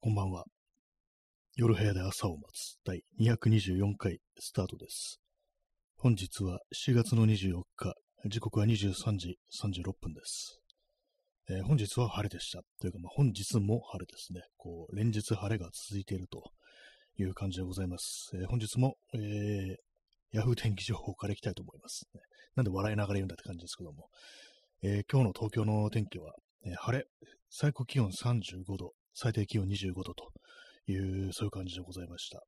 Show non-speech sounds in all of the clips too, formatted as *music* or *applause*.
こんばんは。夜部屋で朝を待つ第224回スタートです。本日は7月の24日、時刻は23時36分です。えー本日は晴れでした。というか、まあ、本日も晴れですね。こう、連日晴れが続いているという感じでございます。えー本日も、えー、ヤフー天気情報からいきたいと思います、なんで笑いながら言うんだって感じですけども。えー今日の東京の天気は、え晴れ、最高気温35度、最低気温25度という、そういう感じでございました。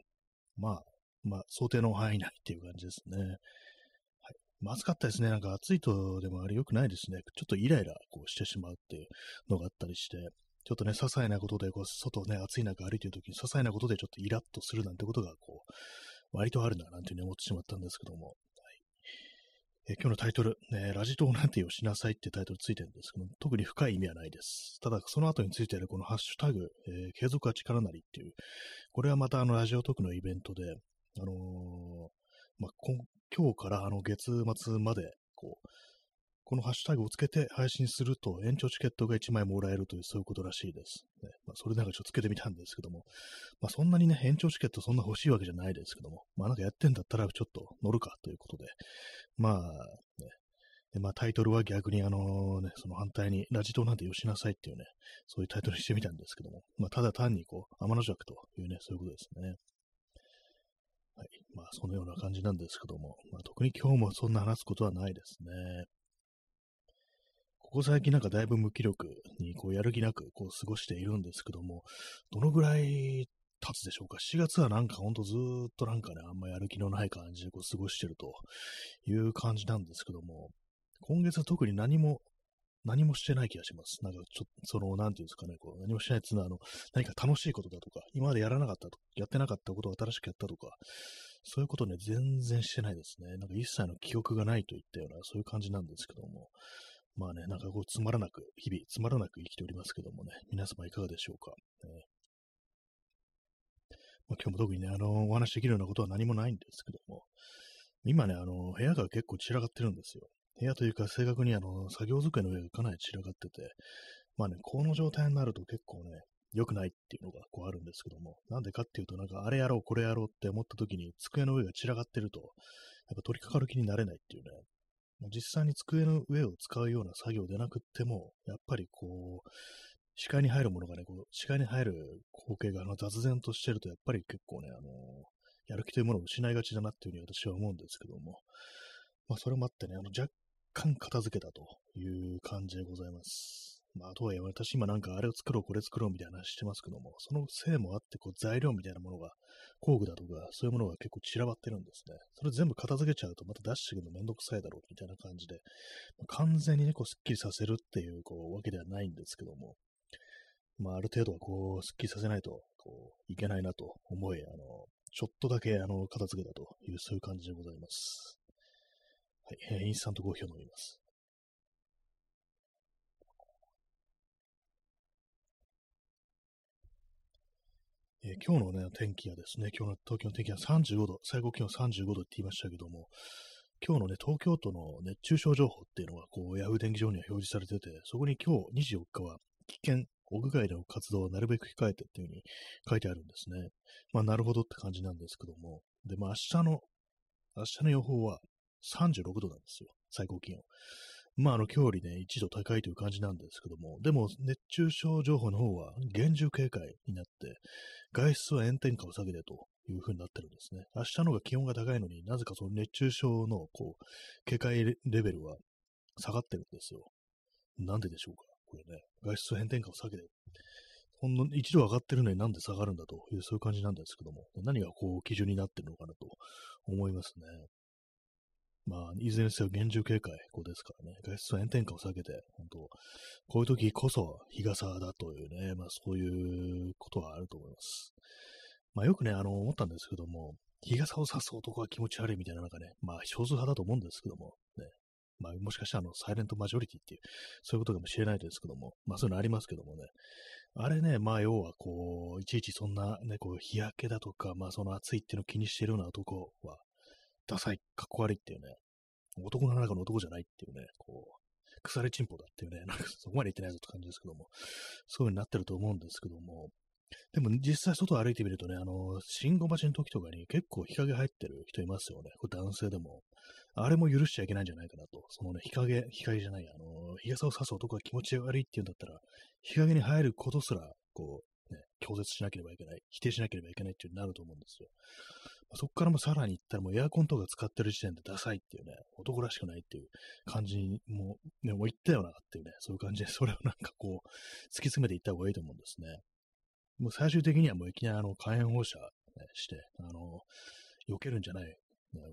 まあ、まあ、想定の範囲内っていう感じですね。はい。まあ、暑かったですね。なんか暑いとでもあれ良くないですね。ちょっとイライラこうしてしまうっていうのがあったりして、ちょっとね、些細なことで、こう、外ね、暑い中歩いてるときに、些細なことでちょっとイラッとするなんてことが、こう、割とあるな、なんていうふうに思ってしまったんですけども、え今日のタイトル、ね、ラジ島なんてをしなさいってタイトルついてるんですけど、特に深い意味はないです。ただ、その後についているこのハッシュタグ、えー継続は力なりっていう、これはまたあのラジオトークのイベントで、あのーまあ、今日からあの月末まで、こう、このハッシュタグをつけて配信すると延長チケットが1枚もらえるというそういうことらしいです。ねまあ、それなんかちょっとつけてみたんですけども、まあ、そんなにね、延長チケットそんな欲しいわけじゃないですけども、まあなんかやってんだったらちょっと乗るかということで、まあ、ね、で、まあタイトルは逆にあのね、その反対に、ラジ島なんてよしなさいっていうね、そういうタイトルにしてみたんですけども、まあただ単にこう、天の弱というね、そういうことですね。はい。まあそのような感じなんですけども、まあ特に今日もそんな話すことはないですね。ここ最近なんかだいぶ無気力にこうやる気なくこう過ごしているんですけども、どのぐらい経つでしょうか ?4 月はなんかほんとずーっとなんかね、あんまやる気のない感じでこう過ごしてるという感じなんですけども、今月は特に何も、何もしてない気がします。なんかちょっと、その、なんていうんですかね、こう、何もしないっていうのは、あの、何か楽しいことだとか、今までやらなかったと、やってなかったことを新しくやったとか、そういうことね、全然してないですね。なんか一切の記憶がないといったような、そういう感じなんですけども。まあね、なんかこう、つまらなく、日々、つまらなく生きておりますけどもね、皆様いかがでしょうか？ねまあ、今日も特にね、あの、お話できるようなことは何もないんですけども、今ね、あの、部屋が結構散らかってるんですよ。部屋というか、正確にあの、作業机の上がかなり散らかってて、まあね、この状態になると結構ね、良くないっていうのがこうあるんですけども、なんでかっていうと、なんかあれやろう、これやろうって思った時に机の上が散らかってると、やっぱ取り掛かる気になれないっていうね、実際に机の上を使うような作業でなくっても、やっぱりこう、視界に入るものがね、こう視界に入る光景があの雑然としてると、やっぱり結構ね、あのやる気というものを失いがちだなっていうふうに私は思うんですけども、まあ、それもあってね、あの若干片付けたという感じでございます。まあ、とはいえ、私今なんかあれを作ろう、これ作ろうみたいな話してますけども、そのせいもあって、こう材料みたいなものが、工具だとか、そういうものが結構散らばってるんですね。それ全部片付けちゃうと、また出してくるのめんどくさいだろう、みたいな感じで、まあ完全にね、こう、スッキリさせるっていう、こう、わけではないんですけども、まあ、ある程度はこう、スッキリさせないと、こう、いけないなと思い、あの、ちょっとだけ、あの、片付けたという、そういう感じでございます。はい、えーインスタントコーヒーを飲みます。えー今日のね、天気はですね、今日の東京の天気は35度、最高気温35度って言いましたけども、今日のね、東京都の熱中症情報っていうのが、こう、ヤフー天気上には表示されてて、そこに今日24日は、危険、屋外での活動をなるべく控えてっていう風に書いてあるんですね。まあ、なるほどって感じなんですけども、で、まあ、明日の、明日の予報は36度なんですよ、最高気温。まあ、あの、今日よりね、1度高いという感じなんですけども、でも、熱中症情報の方は厳重警戒になって、外出は炎天下を下げてという風になってるんですね。明日の方が気温が高いのになぜかその熱中症の、こう、警戒レベルは下がってるんですよ。なんででしょうかこれね、外出は炎天下を下げて、ほんの一度上がってるのになんで下がるんだという、そういう感じなんですけども、何がこう基準になってるのかなと思いますね。まあ、いずれにせよ厳重警戒こうですからね、外出は炎天下を避けて、本当こういう時こそ日傘だというね、まあそういうことはあると思います。まあよくね、あの、思ったんですけども、日傘を差す男は気持ち悪いみたいななんかね、まあ少数派だと思うんですけども、ね、まあもしかしたらあの、サイレントマジョリティっていう、そういうことかもしれないですけども、まあそういうのありますけどもね、あれね、まあ要はこう、いちいちそんなね、こう日焼けだとか、まあその暑いっていうのを気にしているような男は、ダサい、かっこ悪いっていうね、男の中の男じゃないっていうね、こう、腐れチンポだっていうね、なんかそこまで言ってないぞって感じですけども、そういう風になってると思うんですけども、でも実際外歩いてみるとね、あの、信号待ちの時とかに結構日陰入ってる人いますよね。これ男性でも。あれも許しちゃいけないんじゃないかなと。そのね、日陰、日陰じゃない、あの、日傘を差す男が気持ち悪いって言うんだったら、日陰に入ることすら、こう、ね、拒絶しなければいけない、否定しなければいけないっていうになると思うんですよ。そこからもさらに行ったらもうエアコンとか使ってる時点でダサいっていうね、男らしくないっていう感じにもう、ね、もう言ったよなっていうね、そういう感じで、それをなんかこう、突き詰めていった方がいいと思うんですね。もう最終的にはもういきなりあの火炎放射、して、あの、避けるんじゃない、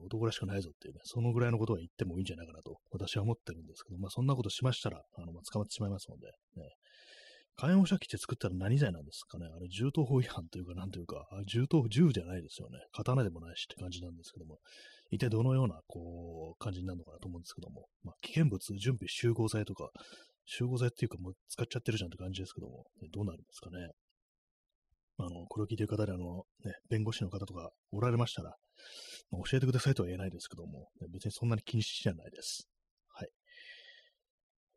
男らしくないぞっていうね、そのぐらいのことは言ってもいいんじゃないかなと私は思ってるんですけど、まあそんなことしましたら、あの、捕まってしまいますので、ね、火炎放射器って作ったら何罪なんですかね？あれ、銃刀法違反というか、なんというか、銃刀、銃じゃないですよね。刀でもないしって感じなんですけども、一体どのような、こう、感じになるのかなと思うんですけども、まあ、危険物準備集合剤とか、集合剤っていうかもう使っちゃってるじゃんって感じですけども、どうなるんですかね？あの、これを聞いてる方で、あの、ね、弁護士の方とかおられましたら、まあ、教えてくださいとは言えないですけども、別にそんなに気にしじゃないです。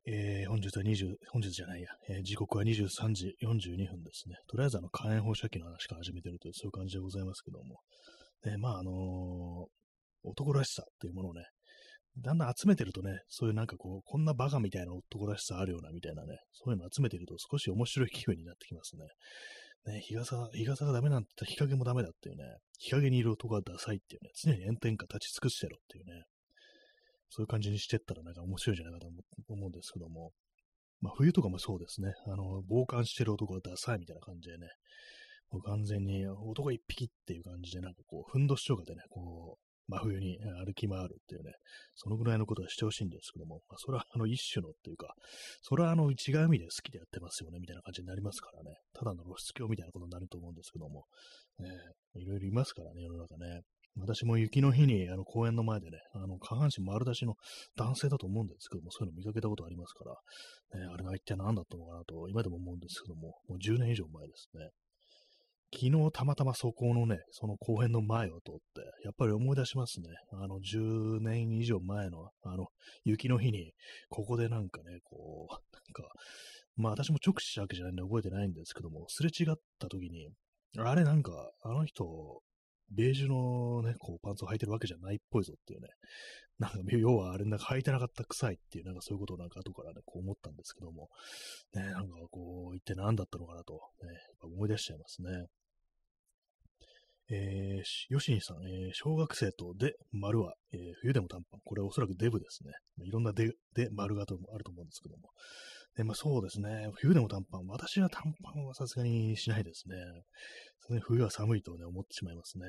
えー、本日は20、本日じゃないや、えー、時刻は23時42分ですね。とりあえずあの火炎放射器の話から始めてるという、そういう感じでございますけども。ね、まああのー、男らしさっていうものをね、だんだん集めてるとね、そういうなんかこう、こんなバカみたいな男らしさあるようなみたいなね、そういうの集めてると少し面白い気分になってきますね。ね、日傘、日傘がダメなんて言ったら日陰もダメだっていうね、日陰にいる男はダサいっていうね、常に炎天下立ち尽くしてろっていうね、そういう感じにしてったらなんか面白いんじゃないかと思うんですけども、まあ冬とかもそうですね、あの、傍観してる男はダサいみたいな感じでね、もう完全に男一匹っていう感じでなんかこう、ふんどしとかでね、こう、真冬に歩き回るっていうね、そのぐらいのことはしてほしいんですけども、まあ、それはあの一種のっていうか、それはあの違う意味で好きでやってますよね、みたいな感じになりますからね、ただの露出狂みたいなことになると思うんですけども、ね、いろいろいますからね、世の中ね。私も雪の日にあの公園の前でね、あの下半身丸出しの男性だと思うんですけども、そういうの見かけたことありますから、ね、あれが一体何だったのかなと今でも思うんですけども、もう10年以上前ですね。昨日たまたまそこのね、その公園の前を通って、やっぱり思い出しますね。あの、10年以上前の、あの、雪の日に、ここでなんかね、こう、なんか、まあ私も直視したわけじゃないんで覚えてないんですけども、すれ違った時に、あれなんか、あの人、ベージュのね、こうパンツを履いてるわけじゃないっぽいぞっていうね、なんか、要はあれなんか履いてなかった臭いっていう、なんかそういうことをなんか後からね、こう思ったんですけども、ね、なんかこう、一体何だったのかなと、ね、思い出しちゃいますね。えー、ヨシニさん、えー、小学生とで、丸は、えー、冬でも短パン。これはおそらくデブですね。いろんなで、で、丸がとあると思うんですけども。で、まあそうですね。冬でも短パン。私は短パンはさすがにしないですね。冬は寒いとね、思ってしまいますね。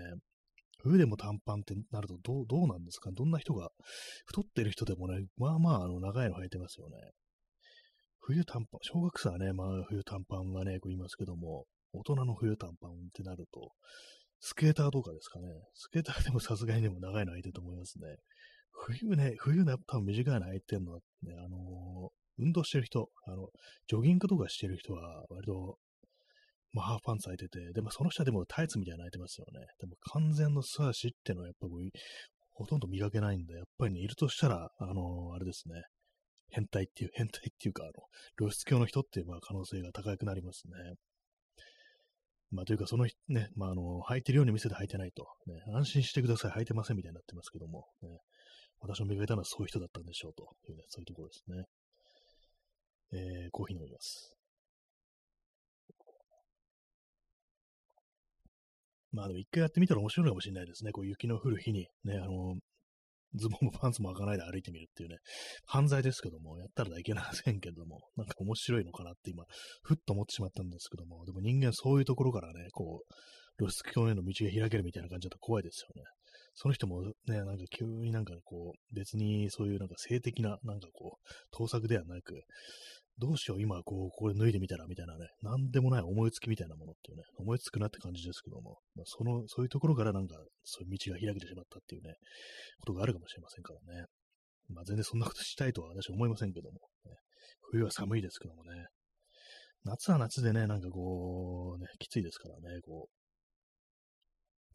冬でも短パンってなるとどう、どうなんですか？どんな人が、太ってる人でもね、まあまあ、あの、長いの履いてますよね。冬短パン、小学生はね、まあ冬短パンがね、こう言いますけども、大人の冬短パンってなると、スケーターとかですかね。スケーターでもさすがにでも長いの空いてると思いますね。冬ね、冬ね、多分短いの空いてるのはね、あのー、運動してる人、あの、ジョギングとかしてる人は、割と、まあ、ハーフパンツ履いてて、でもその下でもタイツみたいなの履いてますよね。でも完全の素足っていうのはやっぱりほとんど磨けないんで、やっぱりね、いるとしたら、あの、あれですね。変態っていう、*laughs* 変態っていうか、あの、露出狂の人っていうまあ可能性が高くなりますね。まあ、というか、そのね、まあ、あの、履いてるように見せて履いてないと、ね、安心してください、履いてませんみたいになってますけども、ね、私の見かけたのはそういう人だったんでしょうというね、そういうところですね。えー、コーヒー飲みます。まあでも一回やってみたら面白いかもしれないですね。こう雪の降る日にね、あの、ズボンもパンツも開かないで歩いてみるっていうね、犯罪ですけども、やったらいけませんけども、なんか面白いのかなって今、ふっと思ってしまったんですけども、でも人間そういうところからね、こう、露出狂への道が開けるみたいな感じだと怖いですよね。その人もね、なんか急になんかこう、別にそういうなんか性的な、なんかこう、盗作ではなく、どうしよう、今、こう、これ脱いでみたら、みたいなね、なんでもない思いつきみたいなものっていうね、思いつくなって感じですけども、まあ、その、そういうところからなんか、そういう道が開けてしまったっていうね、ことがあるかもしれませんからね。まあ、全然そんなことしたいとは私は思いませんけども、ね、冬は寒いですけどもね、夏は夏でね、なんかこう、ね、きついですからね、こう、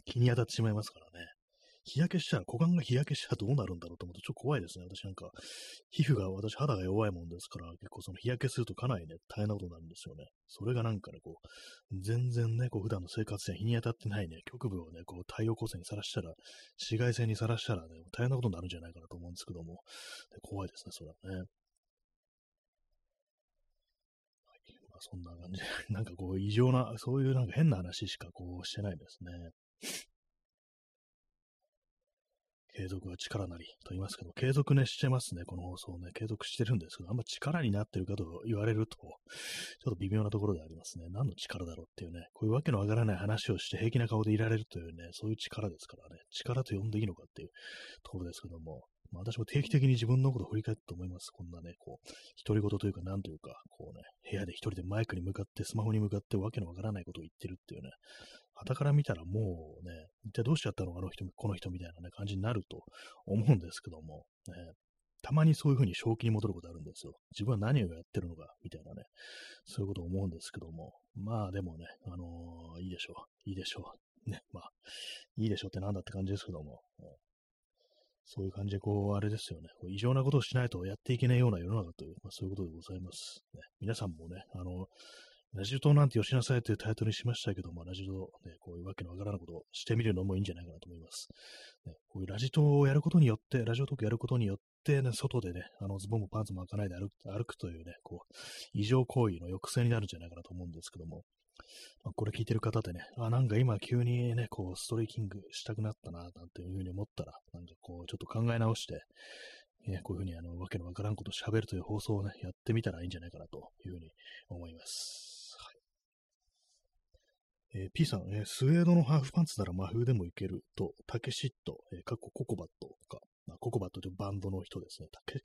気に当たってしまいますからね、日焼けしたら、股間が日焼けしたらどうなるんだろうと思うとちょっと怖いですね。私なんか、皮膚が、私肌が弱いもんですから、結構その日焼けするとかなりね、大変なことになるんですよね。それがなんかね、こう、全然ね、こう普段の生活や日に当たってないね、局部をね、こう太陽光線にさらしたら、紫外線にさらしたらね、大変なことになるんじゃないかなと思うんですけども、怖いですね、それはね。まあ、そんな感じで、*laughs* なんかこう異常な、そういうなんか変な話しかこうしてないですね。継続は力なりと言いますけど、継続ね、してますね、この放送ね。継続してるんですけど、あんま力になってるかと言われると、ちょっと微妙なところでありますね。何の力だろうっていうね、こういうわけのわからない話をして平気な顔でいられるというね、そういう力ですからね、力と呼んでいいのかっていうところですけども、まあ、私も定期的に自分のことを振り返って思います。こんなね、こう、独り言というか、なんというか、こうね、部屋で一人でマイクに向かって、スマホに向かってわけのわからないことを言ってるっていうね、傍から見たらもうね、一体どうしちゃったのか、あの人、この人みたいな、ね、感じになると思うんですけども、ね、たまにそういうふうに正気に戻ることあるんですよ。自分は何をやってるのか、みたいなね、そういうことを思うんですけども、まあでもね、あのー、いいでしょう。いいでしょう。ね、まあ、いいでしょうってなんだって感じですけども、ね、そういう感じで、こう、あれですよね、異常なことをしないとやっていけないような世の中という、まあ、そういうことでございます。ね、皆さんもね、あの、ラジオ島なんてよしなさいというタイトルにしましたけども、ラジオね、こういうわけのわからないことをしてみるのもいいんじゃないかなと思います。ね、こういうラジ島をやることによって、ラジオトークやることによって、ね、外でね、あのズボンもパンツも開かないで歩く歩くというね、こう、異常行為の抑制になるんじゃないかなと思うんですけども、まあ、これ聞いてる方でね、あ、なんか今急にね、こう、ストレイキングしたくなったな、なんていうふうに思ったら、なんかこう、ちょっと考え直して、ね、こういうふうにあの、わけのわからんことを喋るという放送をね、やってみたらいいんじゃないかなというふうに思います。えー、P さん、えー、スウェードのハーフパンツなら真冬でもいけると、タケシット、えー、かっこココバットとか、まあ、ココバットというバンドの人ですね。タケ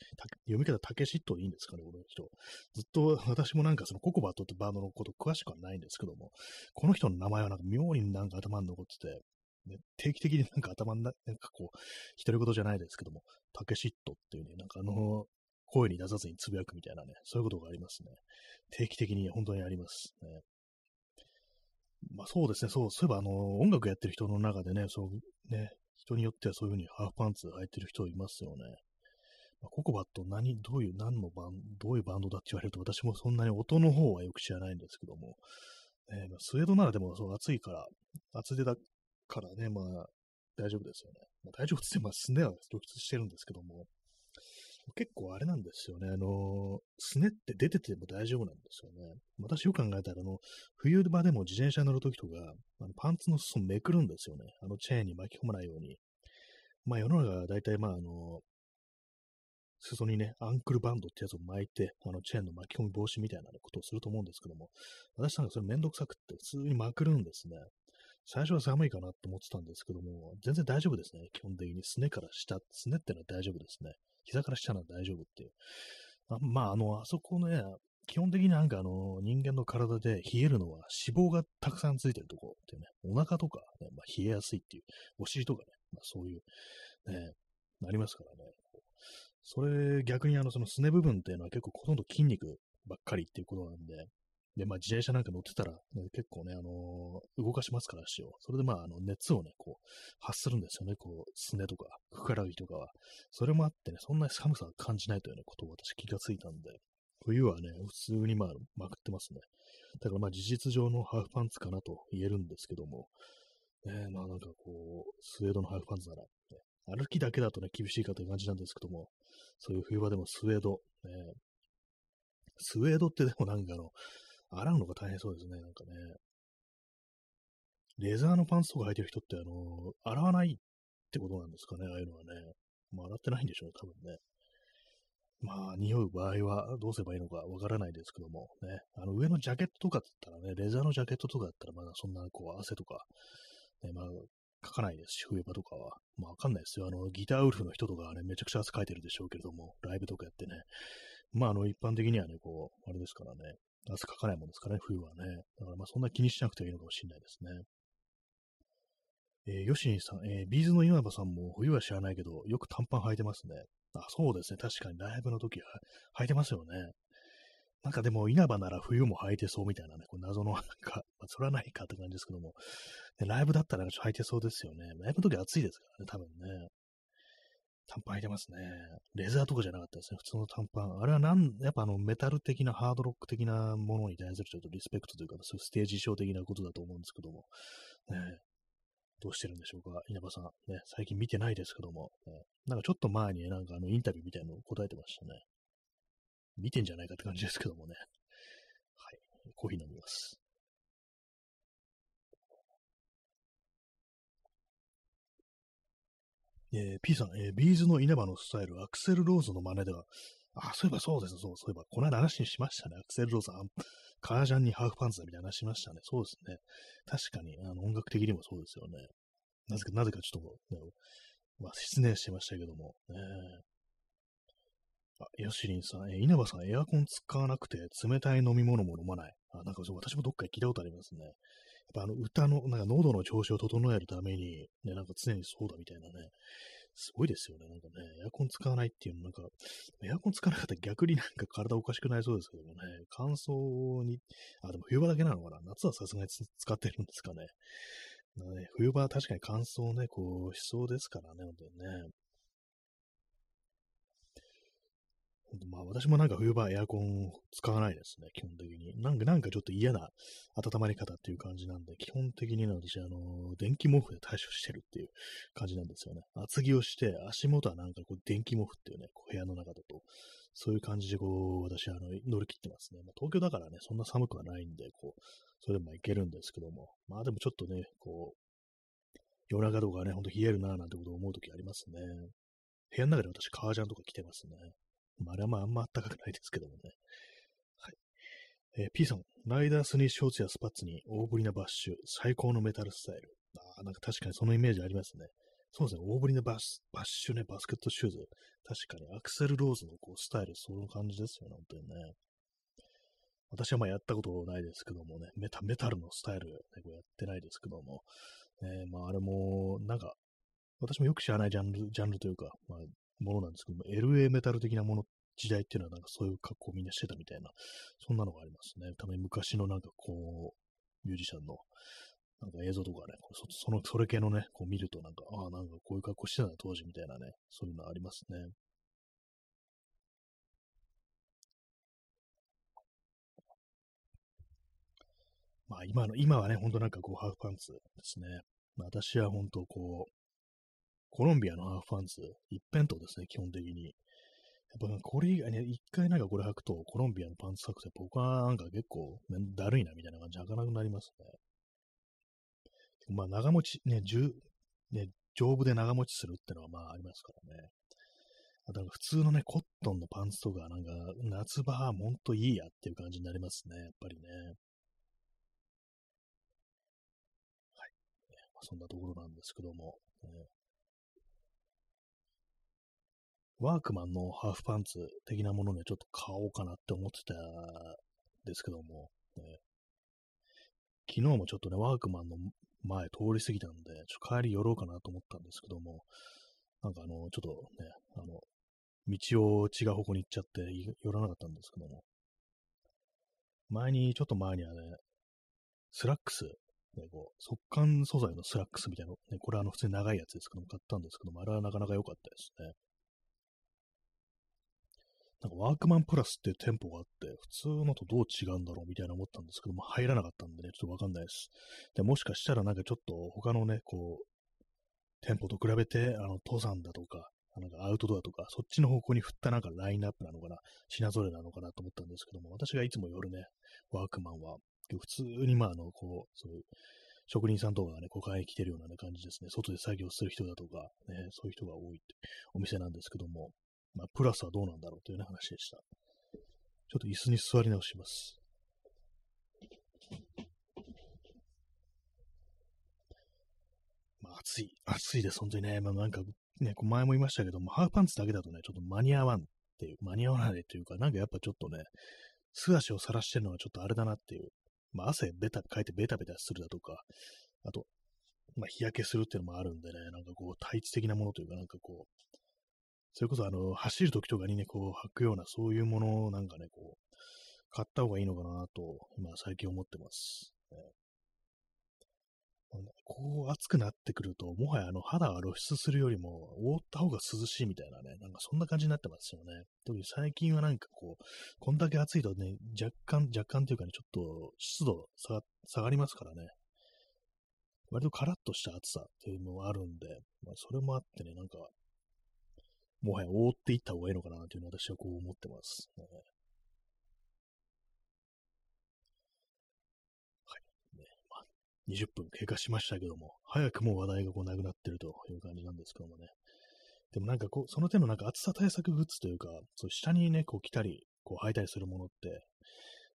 読み方タケシットでいいんですかね、この人。ずっと私もなんかそのココバットってバンドのこと詳しくはないんですけども、この人の名前はなんか妙になんか頭に残ってて、ね、定期的になんか頭にな、なんかこう、独り言じゃないですけども、タケシットっていうね、なんかあの、声に出さずにつぶやくみたいなね、そういうことがありますね。定期的に本当にあります、ね。まあそうですね、そう、そういえばあの、音楽やってる人の中でね、そう、ね、人によってはそういうふうにハーフパンツ履いてる人いますよね。まあ、ココバット何、どういう、何のバンド、どういうバンドだって言われると私もそんなに音の方はよく知らないんですけども、ねまあ、スウェードならでもそう暑いから、厚手だからね、まあ大丈夫ですよね。まあ、大丈夫って言って、まあ、すねは露出してるんですけども、結構あれなんですよね。あの、すねって出てても大丈夫なんですよね。私よく考えたら、あの、冬場でも自転車に乗るときとか、あのパンツの裾めくるんですよね。あのチェーンに巻き込まないように。まあ世の中は大体まああの、裾にね、アンクルバンドってやつを巻いて、あのチェーンの巻き込み防止みたいな、ことをすると思うんですけども、私なんかそれめんどくさくって普通にまくるんですね。最初は寒いかなと思ってたんですけども、全然大丈夫ですね。基本的にすねから下、すねってのは大丈夫ですね。膝から下なら大丈夫っていう。あまあ、あの、あそこね、基本的になんかあの、人間の体で冷えるのは脂肪がたくさんついてるところっていうね、お腹とか、ね、まあ、冷えやすいっていう、お尻とかね、まあ、そういう、ね、ありますからね。それ逆にあの、そのすね部分っていうのは結構ほとんど筋肉ばっかりっていうことなんで、で、まあ、自転車なんか乗ってたら、ね、結構ね、あのー、動かしますから、足を。それで、まあ、あの、熱をね、こう、発するんですよね、こう、すねとか、ふくらはぎとかは。それもあってね、そんなに寒さを感じないというね、ことを私気がついたんで、冬はね、普通にまあ、まくってますね。だからまあ、事実上のハーフパンツかなと言えるんですけども、ね、まあなんかこう、スウェードのハーフパンツなら、ね、歩きだけだとね、厳しいかという感じなんですけども、そういう冬場でもスウェード、ね、スウェードってでもなんかあの、洗うのが大変そうですね、なんかね。レザーのパンツとか履いてる人って、あの、洗わないってことなんですかね、ああいうのはね。まあ、洗ってないんでしょうね、多分ね。まあ、匂う場合はどうすればいいのかわからないですけども、ね。あの、上のジャケットとかだったらね、レザーのジャケットとかだったら、まだそんな、こう、汗とか、ね、まあ、かかないですし、冬場とかは。まあ、わかんないですよ。あの、ギターウルフの人とかはね、めちゃくちゃ汗かいてるでしょうけれども、ライブとかやってね。まあ、あの、一般的にはね、こう、あれですからね、汗かかないもんですかね、冬はね。だからまあそんな気にしなくていいのかもしれないですね。えー、ヨシニさん、えー、ビーズの稲葉さんも冬は知らないけど、よく短パン履いてますね。あ、そうですね。確かにライブの時は履いてますよね。なんかでも稲葉なら冬も履いてそうみたいなね、こう謎のなんか、まあ、それはないかって感じですけども、ライブだったら履いてそうですよね。ライブの時暑いですからね、多分ね。短パン履いてますね。レザーとかじゃなかったですね。普通の短パン。あれはなん、やっぱあのメタル的なハードロック的なものに対するちょっとリスペクトというか、そういうステージ衣装的なことだと思うんですけども。ね、どうしてるんでしょうか、稲葉さん。ね、最近見てないですけども、ね、なんかちょっと前になんかあのインタビューみたいなのを答えてましたね。見てんじゃないかって感じですけどもね。はい。コーヒー飲みます。えー、P さん、えー、ビーズの稲葉のスタイル、アクセルローズの真似では、あ、そういえばそうですそう、そういえば、この間話にしましたね。アクセルローズ、カージャンにハーフパンツだみたいな話しましたね。そうですね。確かに、あの、音楽的にもそうですよね。なぜか、なぜかちょっと、ね、まあ、失念してましたけども、ね、あ、ヨシリンさん、え稲葉さん、エアコン使わなくて冷たい飲み物も飲まない。あ、なんか、私もどっかで聞いたことありますね。っぱあの、歌の、なんか喉の調子を整えるために、ね、なんか常にそうだみたいなね、すごいですよね。なんかね、エアコン使わないっていうの、なんか、エアコン使わなかったら逆になんか体おかしくなりそうですけどもね、乾燥に、あ、でも冬場だけなのかな夏はさすがに使ってるんですかね。ね冬場は確かに乾燥ね、こう、しそうですからね、本当にね。まあ私もなんか冬場エアコン使わないですね、基本的に。なんか、なんかちょっと嫌な温まり方っていう感じなんで、基本的に、私、あの、電気毛布で対処してるっていう感じなんですよね。厚着をして、足元はなんかこう、電気毛布っていうね、こう部屋の中だと、そういう感じでこう、私、あの、乗り切ってますね。まあ、東京だからね、そんな寒くはないんで、こう、それでもいけるんですけども、まあでもちょっとね、こう、夜中とかね、ほんと冷えるなぁなんてことを思うときありますね。部屋の中で私、革ジャンとか着てますね。まあ、あれはまああんま暖かくないですけどもね。はい。えー、P さん、ライダースにショーツやスパッツに大ぶりなバッシュ、最高のメタルスタイル。ああ、なんか確かにそのイメージありますね。そうですね、大ぶりなバッバッシュね、バスケットシューズ。確かにアクセルローズのこうスタイル、その感じですよね、本当にね。私はまあやったことないですけどもね、メタメタルのスタイル、ね、こうやってないですけども、ね、まああれも、なんか、私もよく知らないジャンル、ジャンルというか、まあ、ものなんですけども、LA メタル的なもの、時代っていうのはなんかそういう格好をみんなしてたみたいな、そんなのがありますね。たまに昔のなんかこう、ミュージシャンのなんか映像とかね、そその、それ系のね、こう見るとなんか、ああ、なんかこういう格好してたな、当時みたいなね、そういうのありますね。まあ今の、今はね、ほんとなんかこうハーフパンツですね。私は本当こう、コロンビアのハーフパンツ、一辺倒ですね、基本的に。やっぱこれ以外ね、一回なんかこれ履くと、コロンビアのパンツ履くと、僕はなんか結構だるいなみたいな感じ履かなくなりますね。まあ長持ち、ね、重、ね、丈夫で長持ちするってのはまあありますからね。あと普通のね、コットンのパンツとか、なんか夏場はほんといいやっていう感じになりますね、やっぱりね。はい。まあ、そんなところなんですけども、ね、ワークマンのハーフパンツ的なものね、ちょっと買おうかなって思ってたんですけども、ね、昨日もちょっとね、ワークマンの前通り過ぎたんで、ちょっと帰り寄ろうかなと思ったんですけども、なんかあの、ちょっとね、あの、道を違う方向に行っちゃって寄らなかったんですけども、前に、ちょっと前にはね、スラックス、ね、こう、速乾素材のスラックスみたいなの、ね、これはあの普通に長いやつですけども、買ったんですけども、あれはなかなか良かったですね。なんかワークマンプラスっていう店舗があって、普通のとどう違うんだろうみたいな思ったんですけども、入らなかったんでね、ちょっとわかんないです。で、もしかしたらなんかちょっと他のね、こう、店舗と比べて、あの、登山だとか、なんかアウトドアとか、そっちの方向に振ったなんかラインナップなのかな、品揃えなのかなと思ったんですけども、私がいつも夜ね、ワークマンは、普通にまあ、あの、こう、そういう、職人さんとかがね、こう買いに来てるような、ね、感じですね。外で作業する人だとか、ね、そういう人が多いってお店なんですけども、まあ、プラスはどうなんだろうという、ね、話でした。ちょっと椅子に座り直します。まあ、暑い、暑いです、本当にね。まあ、なんか、ね、前も言いましたけども、ハーフパンツだけだとね、ちょっと間に合わんっていう、間に合わないっていうか、なんかやっぱちょっとね、素足を晒してるのはちょっとあれだなっていう。まあ、汗ベタ、かいてベタベタするだとか、あと、まあ、日焼けするっていうのもあるんでね、なんかこう、タイツ的なものというか、なんかこう、それこそあの、走る時とかにね、こう、履くような、そういうものなんかね、こう、買った方がいいのかなと、今最近思ってます。こう暑くなってくると、もはやあの肌が露出するよりも、覆った方が涼しいみたいなね、なんかそんな感じになってますよね。特に最近はなんかこう、こんだけ暑いとね、若干、若干というかね、ちょっと湿度下がりますからね。割とカラッとした暑さっていうのがあるんで、まあ、それもあってね、なんか、もはや覆っていった方がいいのかなというのは私はこう思ってます。ね、20分経過しましたけども、早くも話題がこうなくなってるという感じなんですけどもね。でもなんかこう、その手のなんか暑さ対策グッズというか、そう下にね、こう着たり、こう履いたりするものって、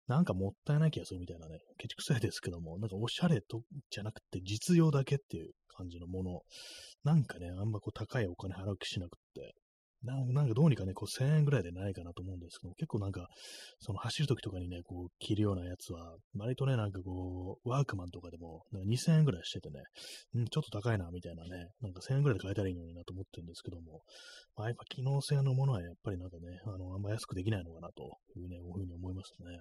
なんかもったいない気がするみたいなね、ケチくさいですけども、なんかおしゃれとじゃなくて実用だけっていう感じのもの、なんかね、あんまこう高いお金払う気しなくって、なんかどうにかね、こう1000円ぐらいでないかなと思うんですけど、結構なんか、その走るときとかにね、こう着るようなやつは、割とね、なんかこう、ワークマンとかでも、なんか2000円ぐらいしててね、うん、ちょっと高いな、みたいなね、なんか1000円ぐらいで買えたらいいのになと思ってるんですけども、まあ、やっぱ機能性のものはやっぱりなんかね、あの、あんま安くできないのかなというね、ふうに思いますね。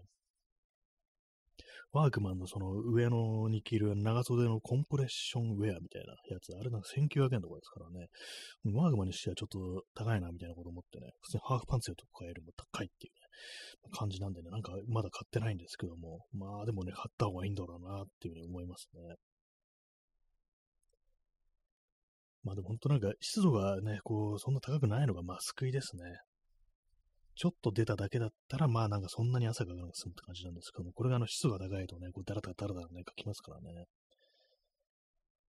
ワークマンのその上のに着る長袖のコンプレッションウェアみたいなやつ、あれなんか1900円とかですからね、ワークマンにしてはちょっと高いなみたいなこと思ってね、普通にハーフパンツやとか買えるも高いっていうね、感じなんでね、なんかまだ買ってないんですけども、まあでもね、買った方がいいんだろうなっていうふうに思いますね。まあでも本当なんか湿度がね、こう、そんな高くないのがまあ救いですね。ちょっと出ただけだったら、まあなんかそんなに汗かかなく済むって感じなんですけども、これがあの湿度が高いとね、こうダラダラダラダラね、かきますからね。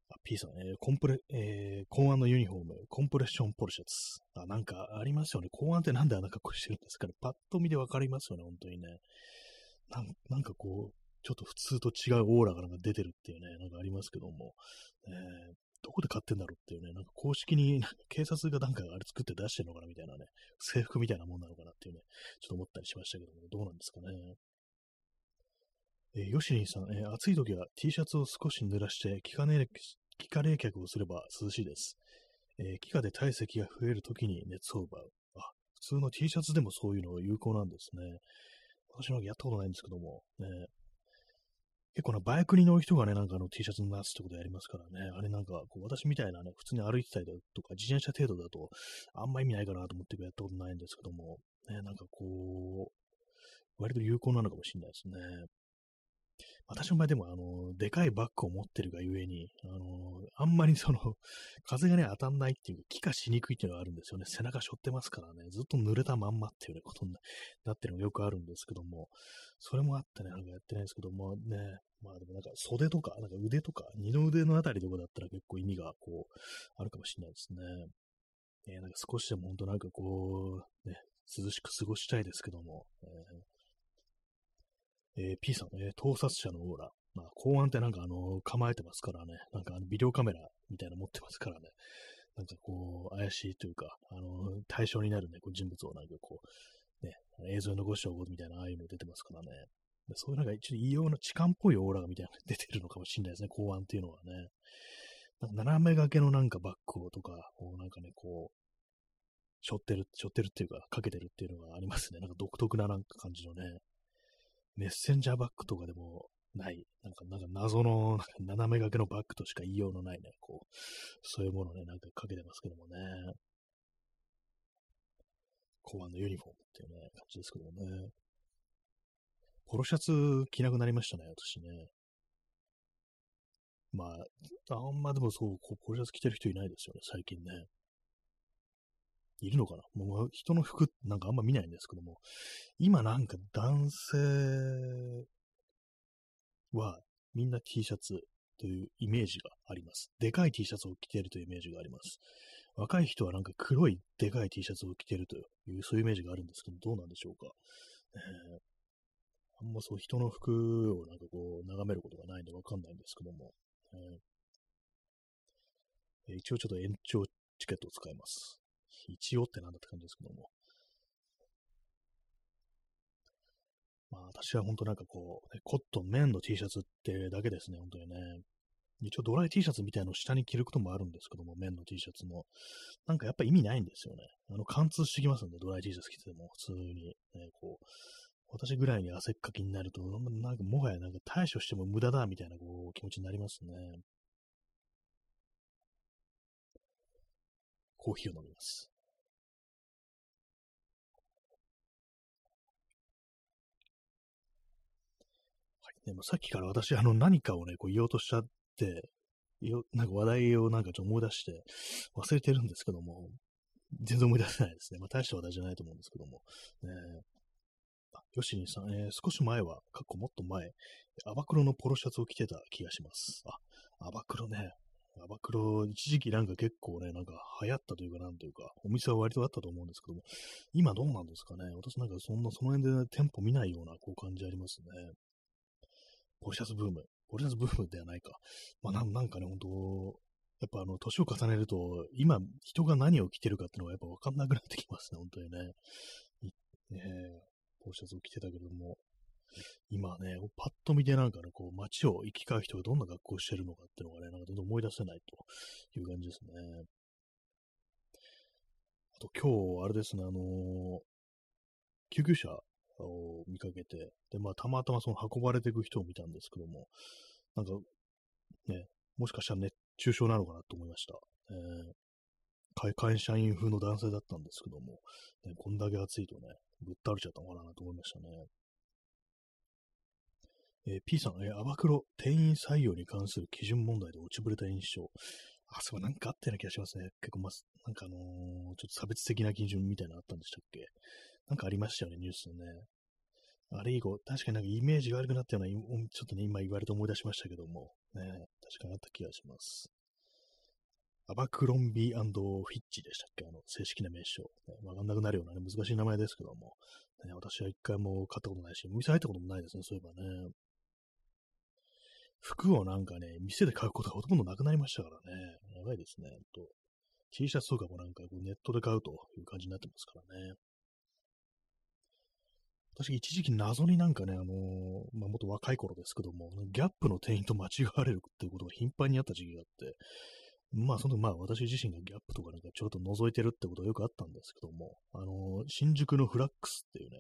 あ、P さんね、コンプレ、えー、公安のユニフォーム、コンプレッションポルシャツ。あ、なんかありますよね。公安ってなんであんな格好してるんですかね。パッと見でわかりますよね、本当にね。なんなんかこう、ちょっと普通と違うオーラがなんか出てるっていうね、なんかありますけども、えー、どこで買ってんだろうっていうね、なんか公式に警察がなんかあれ作って出してるのかなみたいなね、制服みたいなもんなのかなっていうね、ちょっと思ったりしましたけども、どうなんですかね。えー、ヨシニーさん、えー、暑い時は T シャツを少し濡らして気化冷気化冷却をすれば涼しいです。えー、気化で体積が増える時に熱を奪う。あ、普通の T シャツでもそういうの有効なんですね。私のやったことないんですけども、ね、結構なバイクに乗る人がね、なんかあの T シャツの夏ってことやりますからね、あれなんかこう私みたいなね、普通に歩いてたりだとか、自転車程度だと、あんま意味ないかなと思ってやったことないんですけども、ね、なんかこう、割と有効なのかもしれないですね。私の場合でも、あの、でかいバッグを持ってるがゆえに、あの、あんまりその、*laughs* 風がね、当たんないっていうか、気化しにくいっていうのがあるんですよね。背中背負ってますからね、ずっと濡れたまんまっていうね、ことに *laughs* なってるのがよくあるんですけども、それもあってね、なんかやってないんですけども、ね、まあでもなんか袖とか、なんか腕とか、二の腕のあたりとかだったら結構意味がこう、あるかもしれないですね。えー、なんか少しでも本当なんかこう、ね、涼しく過ごしたいですけども、えーえー、P さんね、盗撮者のオーラ。まあ、公安ってなんかあの、構えてますからね。なんかあの、ビデオカメラみたいなの持ってますからね。なんかこう、怪しいというか、あの、対象になるね、こう人物をなんかこう、ね、映像に残しておこうみたいな、ああいうの出てますからね。そういうなんか一応異様な痴漢っぽいオーラがみたいなのが *laughs* 出てるのかもしれないですね、公安っていうのはね。なんか斜め掛けのなんかバッグをとか、こうなんかね、こう、背負ってる、背負ってるっていうか、かけてるっていうのがありますね。なんか独特ななんか感じのね。メッセンジャーバッグとかでもない、なんか、なんか謎の、斜め掛けのバッグとしか言いようのないね、こう、そういうものね、なんかかけてますけどもね。公安のユニフォームっていうね、感じですけどもね。ポロシャツ着なくなりましたね、私ね。まあ、あんまでもそう、ポロシャツ着てる人いないですよね、最近ね。いるのかな？もう人の服なんかあんま見ないんですけども、今なんか男性はみんな T シャツというイメージがあります。でかい T シャツを着ているというイメージがあります。若い人はなんか黒いでかい T シャツを着ているという、そういうイメージがあるんですけど、どうなんでしょうか？えー、あんまそう人の服をなんかこう眺めることがないんでわかんないんですけども、えー、一応ちょっと延長チケットを使います。一応ってなんだって感じですけども。まあ私は本当なんかこう、ね、コットン、綿の T シャツってだけですね、本当にね。一応ドライ T シャツみたいのを下に着ることもあるんですけども、綿の T シャツも。なんかやっぱ意味ないんですよね。あの、貫通してきますんで、ドライ T シャツ着てても普通に、ね、こう、私ぐらいに汗っかきになると、なんかもはやなんか対処しても無駄だみたいなこう気持ちになりますね。コーヒーを飲みます。はい。でもさっきから私、あの何かをね、こう言おうとしちゃって、よなんか話題をなんかちょっと思い出して忘れてるんですけども、全然思い出せないですね。まあ大した話題じゃないと思うんですけども。ね、ヨシニさん、えー、少し前は、かっこもっと前、アバクロのポロシャツを着てた気がします。あ、アバクロね。アバクロ、一時期なんか結構ね、なんか流行ったというか、なんというか、お店は割とあったと思うんですけども、今どうなんですかね？私なんかそんな、その辺で、ね、店舗見ないような、こう感じありますね。ポロシャツブーム。ポロシャツブームではないか。まあな、なんかね、本当やっぱあの、年を重ねると、今、人が何を着てるかっていうのがやっぱわかんなくなってきますね、本当にね。ねポロシャツを着てたけども、今ね、パッと見てなんかね、こう、街を行き交う人がどんな格好してるのかっていうのがね、なんか全然思い出せないという感じですね。あと今日、あれですね、あのー、救急車を見かけて、で、まあ、たまたまその運ばれていく人を見たんですけども、なんか、ね、もしかしたら熱中症なのかなと思いました。えー、会社員風の男性だったんですけども、ね、こんだけ暑いとね、ぶっ倒れちゃったのかなと思いましたね。えー、P さん、えー、アバクロ、店員採用に関する基準問題で落ちぶれた印象。あ、そう、なんかあったような気がしますね。結構、ま、なんかあのー、ちょっと差別的な基準みたいなのあったんでしたっけ？なんかありましたよね、ニュースでね。あれ以後、確かになんかイメージが悪くなったような、ちょっとね、今言われて思い出しましたけども、ね、確かにあった気がします。アバクロンビーフィッチでしたっけ？あの、正式な名称。ね、わかんなくなるようなね、難しい名前ですけども、ね、私は一回も買ったことないし、お店入ったこともないですね、そういえばね。服をなんかね、店で買うことがほとんどなくなりましたからね。やばいですね。と T シャツとかもなんかこうネットで買うという感じになってますからね。私一時期謎になんかね、あのー、まあ、もっと若い頃ですけども、ギャップの店員と間違われるっていうことが頻繁にあった時期があって、まあ、その、まあ、私自身がギャップとかなんかちょっと覗いてるってことがよくあったんですけども、あのー、新宿のフラックスっていうね、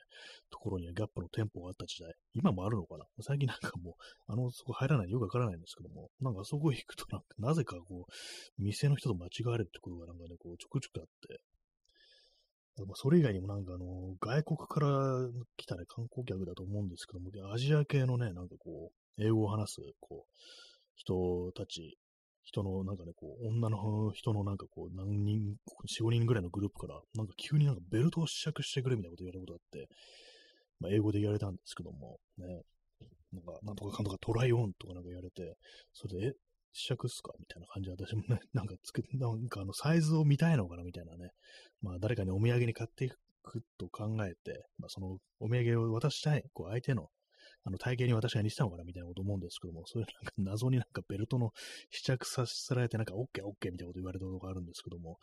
ところにはギャップの店舗があった時代、今もあるのかな？最近なんかもう、あの、そこ入らないよくわからないんですけども、なんかあそこ行くとなんか、なぜかこう、店の人と間違われるってことがなんかね、こう、ちょくちょくあって、それ以外にもなんかあの、外国から来たね、観光客だと思うんですけども、アジア系のね、なんかこう、英語を話す、こう、人たち人の、なんかね、こう、女の *laughs* 人のなんかこう、何人、4、5人ぐらいのグループから、なんか急になんかベルトを試着してくれみたいなこと言われることがあって、まあ、英語で言われたんですけども、ね、なんか、なんとかかんとかトライオンとかなんか言われて、それで、え、試着っすかみたいな感じで私もね、*laughs* なんかつけ、なんかあの、サイズを見たいのかなみたいなね、まあ、誰かにお土産に買っていくと考えて、まあ、そのお土産を渡したい、こう、相手のあの、体型に私が似てたのかなみたいなこと思うんですけども、そういうなんか謎になんかベルトの試着させられて、なんか OK、OK みたいなこと言われたことがあるんですけども、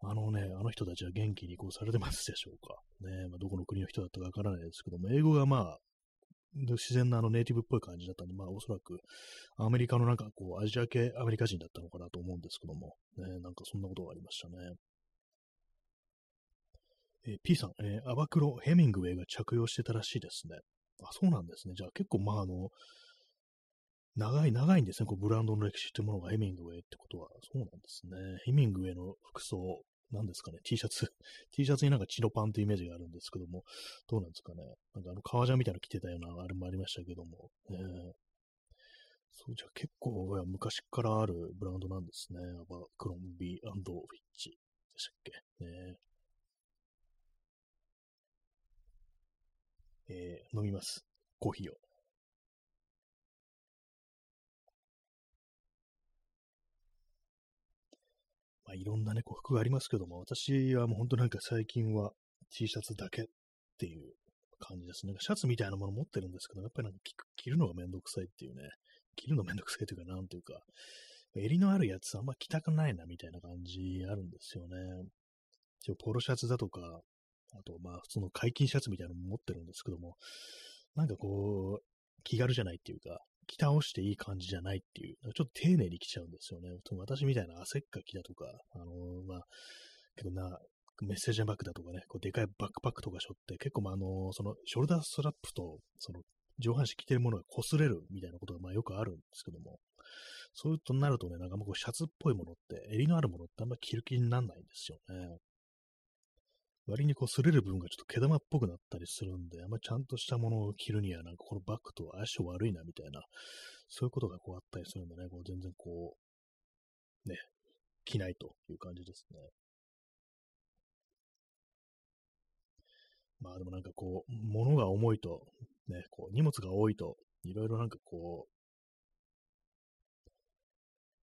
あのね、あの人たちは元気にこうされてますでしょうか。ね、まあ、どこの国の人だったかわからないですけども、英語がまあ、自然なあのネイティブっぽい感じだったんで、まあおそらくアメリカのなんかこうアジア系アメリカ人だったのかなと思うんですけども、ね、なんかそんなことがありましたね。えー、P さん、えー、アバクロ・ヘミングウェイが着用してたらしいですね。あ、そうなんですね。じゃあ結構、まあ、あの、長い、長いんですね。こうブランドの歴史というものがヘミングウェイってことは。そうなんですね。ヘミングウェイの服装、なんですかね。T シャツ。*laughs* T シャツになんかチノパンってイメージがあるんですけども、どうなんですかね。なんかあの、革ジャンみたいなの着てたようなあれもありましたけども。ね、そう、じゃあ結構昔からあるブランドなんですね。アバクロンビーフィッチでしたっけ。ねえー、飲みます。コーヒーを。まあ、いろんなね、こう服がありますけども、私はもう本当なんか最近は T シャツだけっていう感じですね。シャツみたいなもの持ってるんですけど、やっぱりなんか着るのがめんどくさいっていうね、着るのめんどくさいというか、なんというか、襟のあるやつあんま着たくないなみたいな感じあるんですよね。一応ポロシャツだとか、あと、まあ、普通の解禁シャツみたいなのも持ってるんですけども、なんかこう、気軽じゃないっていうか、着倒していい感じじゃないっていう、ちょっと丁寧に着ちゃうんですよね。私みたいな汗っかきだとか、あのー、まあ、けどな、メッセージャーバッグだとかね、こうでかいバックパックとか背負って、結構、まあ、あの、その、ショルダーストラップと、その、上半身着てるものが擦れるみたいなことが、まあ、よくあるんですけども、そういうとなるとね、なんかもうシャツっぽいものって、襟のあるものってあんま着る気にならないんですよね。割にこう、擦れる部分がちょっと毛玉っぽくなったりするんで、あんまりちゃんとしたものを着るには、なんかこのバッグと相性悪いな、みたいな、そういうことがこうあったりするんでね、こう全然こう、ね、着ないという感じですね。まあでもなんかこう、物が重いと、ね、こう荷物が多いと、いろいろなんかこう、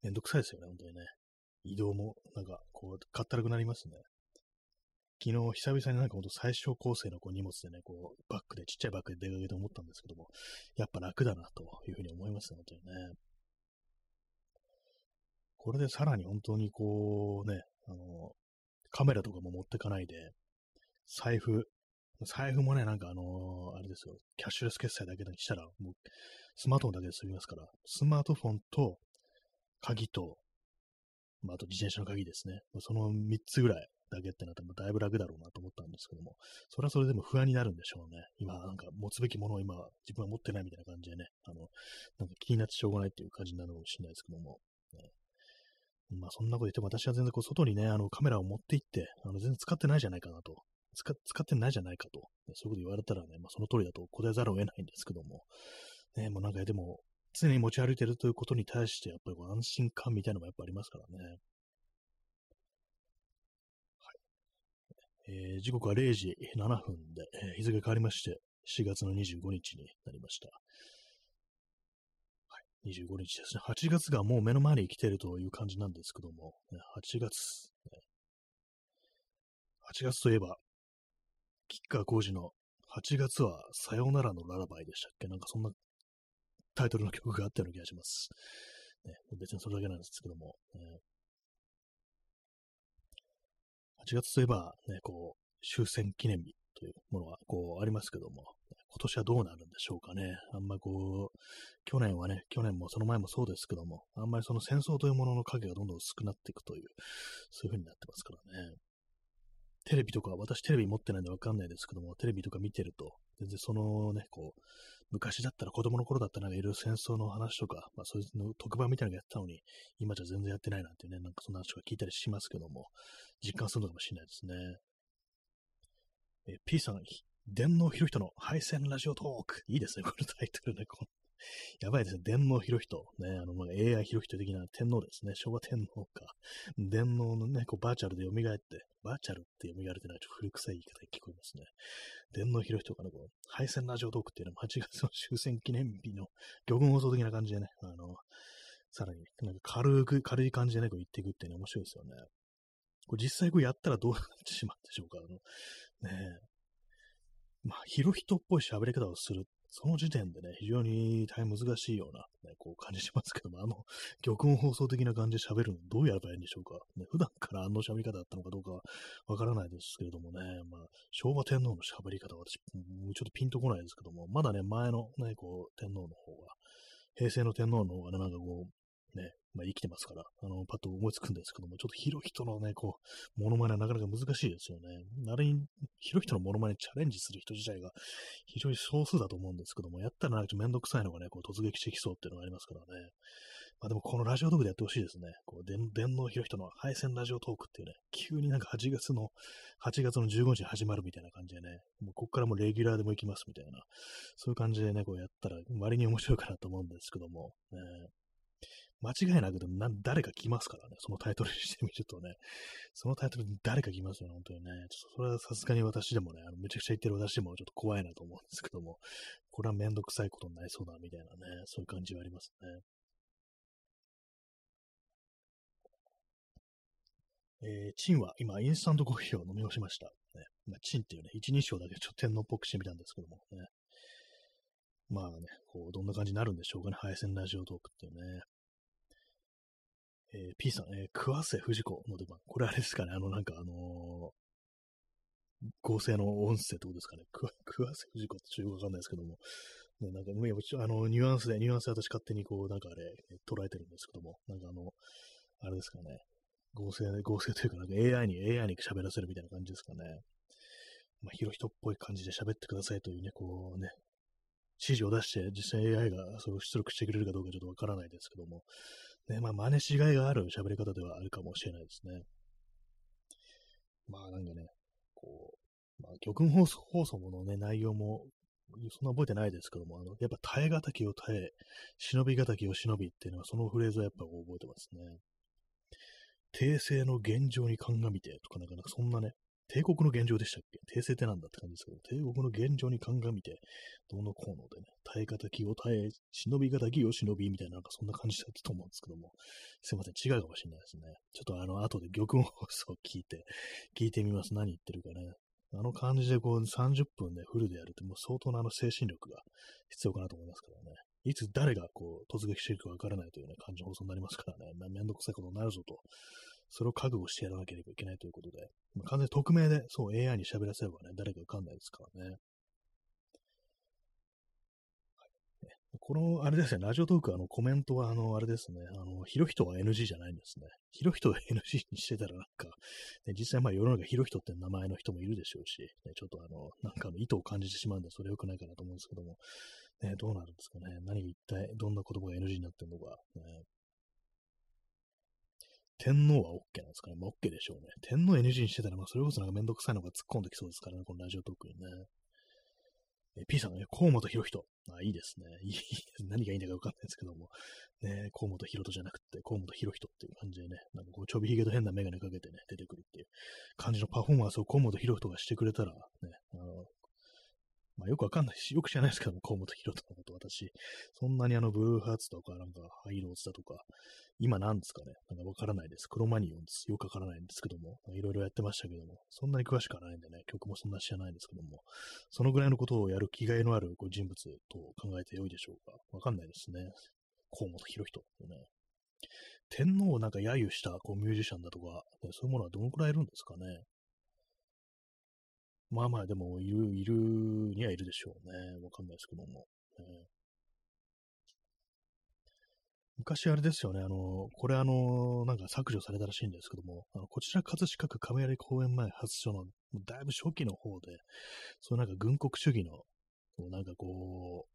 めんどくさいですよね、本当にね。移動も、なんか、こう、かったるくなりますね。昨日、久々になんかほんと最小構成のこう荷物でね、こう、バッグで、ちっちゃいバッグで出かけて思ったんですけども、やっぱ楽だな、というふうに思いますね、本当にね。これでさらに本当にこうね、あの、カメラとかも持ってかないで、財布、財布もね、なんかあの、あれですよ、キャッシュレス決済だけにしたら、もう、スマートフォンだけで済みますから、スマートフォンと、鍵と、まあ、あと自転車の鍵ですね。その3つぐらいだけってなったら、だいぶ楽だろうなと思ったんですけども、それはそれでも不安になるんでしょうね。今、なんか持つべきものを今、自分は持ってないみたいな感じでね、あの、なんか気になってしょうがないっていう感じになるかもしれないですけども、ね、まあそんなこと言っても私は全然こう外にね、あのカメラを持って行って、あの全然使ってないじゃないかなと。使使ってないじゃないかと。そういうこと言われたらね、まあその通りだと答えざるを得ないんですけども、ね、もうなんかでも、常に持ち歩いてるということに対して、やっぱりこう安心感みたいなのもやっぱありますからね。はい。えー、時刻は0時7分で、えー、日付が変わりまして、4月の25日になりました。25日ですね。8月がもう目の前に来ているという感じなんですけども、8月、8月といえば、吉川浩司の8月はさようならのララバイでしたっけ？なんかそんなタイトルの曲があったような気がします。ね、別にそれだけなんですけども、ね、8月といえば、ね、こう、終戦記念日というものはこうありますけども、今年はどうなるんでしょうかね。あんまこう、去年はね、去年もその前もそうですけども、あんまりその戦争というものの影がどんどん薄くなっていくという、そういう風になってますからね。テレビとか、私テレビ持ってないんでわかんないですけども、テレビとか見てると、全然そのね、こう、昔だったら子供の頃だったらなんかいろいろ戦争の話とか、まあそういうの特番みたいなのやってたのに、今じゃ全然やってないなんてね、なんかそんな話とか聞いたりしますけども、実感するのかもしれないですね。え P さん、電脳ひろひとの配線ラジオトーク。いいですね、このタイトルね。こやばいですね。電脳ひろひと。ね、あの、AI ひろひと的な天皇ですね。昭和天皇か。電脳のね、こうバーチャルで蘇って、バーチャルって蘇るってのはちょっと古臭い言い方に聞こえますね。電脳ひろひとかのこう、配線ラジオトークっていうのは8月の終戦記念日の漁軍放送的な感じでね、あの、さらに、なんか軽く、軽い感じでね、こう言っていくっていうのは面白いですよね。これ実際こうやったらどうなってしまうんでしょうか。あの、ねまあ、ヒロヒトっぽい喋り方をする。その時点でね、非常に大変難しいような、ね、こう感じしますけども、あの、玉音放送的な感じで喋るのどうやればいいんでしょうか。ね、普段からあの喋り方だったのかどうかわからないですけれどもね、まあ、昭和天皇の喋り方は私、もうちょっとピンとこないですけども、まだね、前のね、こう、天皇の方は、平成の天皇の方がね、なんかこう、ね、まあ、生きてますから、あの、パッと思いつくんですけども、ちょっと広い人のね、こう、モノマネはなかなか難しいですよね。あれに、広い人のモノマネチャレンジする人自体が非常に少数だと思うんですけども、やったらなんかめんどくさいのがね、こう突撃してきそうっていうのがありますからね。まあでもこのラジオトークでやってほしいですね。こう、電電脳広い人の配線ラジオトークっていうね、急になんか8月の、8月の15日に始まるみたいな感じでね、もうこっからもレギュラーでも行きますみたいな、そういう感じでね、こうやったら割に面白いかなと思うんですけども、ね、間違いなくでも誰か来ますからね、そのタイトルにしてみるとね、そのタイトルに誰か来ますよね、本当にね。ちょっとそれはさすがに私でもね、あのめちゃくちゃ言ってる私でもちょっと怖いなと思うんですけども、これはめんどくさいことになりそうだみたいなね、そういう感じはありますね。えー、チンは今、インスタントコーヒーを飲み干しました。ねまあ、チンっていうね、一人称だけちょっと天皇っぽくしてみたんですけどもね。まあね、こう、どんな感じになるんでしょうかね、配線ラジオトークっていうね。えー、P さん、えー、桑瀬藤子の出番。これあれですかね、あの、なんかあのー、合成の音声ってことですかね。*laughs* 桑瀬藤子ってちょっとよくわかんないですけども。ね、なんか、あの、ニュアンスで、ニュアンスで私勝手にこう、なんかあれ、捉えてるんですけども、なんかあの、あれですかね。合成、合成というか、なんか AI に、AI に喋らせるみたいな感じですかね。まあ、ヒロヒトっぽい感じで喋ってくださいというね、こうね、指示を出して、実際 AI がそれを出力してくれるかどうかちょっとわからないですけども、ね、まあ、真似しがいがある喋り方ではあるかもしれないですね。まあ、なんかね、こう、まあ、玉音放送放送のね、内容も、そんな覚えてないですけども、あの、やっぱ耐え難きを耐え、忍び難きを忍びっていうのは、そのフレーズはやっぱ覚えてますね。帝政の現状に鑑みてとか、なんかそんなね、帝国の現状でしたっけ？帝政ってなんだって感じですけど、帝国の現状に鑑みて、どうのこうのでね、耐え方気を耐え、忍び方気を忍びみたいな、なんかそんな感じだったと思うんですけども、すいません、違うかもしれないですね。ちょっとあの、後で玉音放送を聞いて、*laughs* 聞いてみます。何言ってるかね。あの感じでこう30分でフルでやるともう相当なあの精神力が必要かなと思いますからね。いつ誰がこう突撃していくかわからないというね、感じの放送になりますからね。めんどくさいことになるぞとそれを覚悟してやらなければいけないということで、まあ、完全に匿名で、そう AI に喋らせればね、誰かわかんないですからね。この、あれですね、ラジオトーク、あの、コメントは、あの、あれですね、あの、ひろひとは NG じゃないんですね。ひろひとを NG *laughs* にしてたらなんか、ね、実際まあ世の中ひろひとって名前の人もいるでしょうし、ね、ちょっとあの、なんかの意図を感じてしまうんで、それ良くないかなと思うんですけども、ね、どうなるんですかね。何が一体、どんな言葉が NG になってるのか、ね、天皇は OK なんですかね。まあ、OK でしょうね。天皇 NG にしてたら、まあ、それこそなんかめんどくさいのが突っ込んできそうですからね、このラジオトークにね。え P さんね、河本博人。あ、いいですね。いい何がいいんだかわかんないですけども。ね、河本博人じゃなくて、河本博人っていう感じでね、なんかこう、ちょびひげと変なメガネかけてね、出てくるっていう感じのパフォーマンスを河本博人がしてくれたら、ね、あの、まあよくわかんないし、よく知らないですけども、河本博人のこと、私。そんなにあの、ブルーハーツとか、なんか、ハイローズだとか、今なんですかねなんかわからないです。クロマニオンです。よくわからないんですけども、いろいろやってましたけども、そんなに詳しくはないんでね、曲もそんな知らないんですけども、そのぐらいのことをやる気概のあるこう人物と考えてよいでしょうか。わかんないですね。河本博人ってね。天皇をなんか揶揄したこうミュージシャンだとか、そういうものはどのくらいいるんですかね。まあまあ、でも、いる、いるにはいるでしょうね。わかんないですけども。え昔あれですよね、あの、これあの、なんか削除されたらしいんですけども、あのこちら葛飾区亀有公園前発祥の、だいぶ初期の方で、そうなんか軍国主義の、なんかこ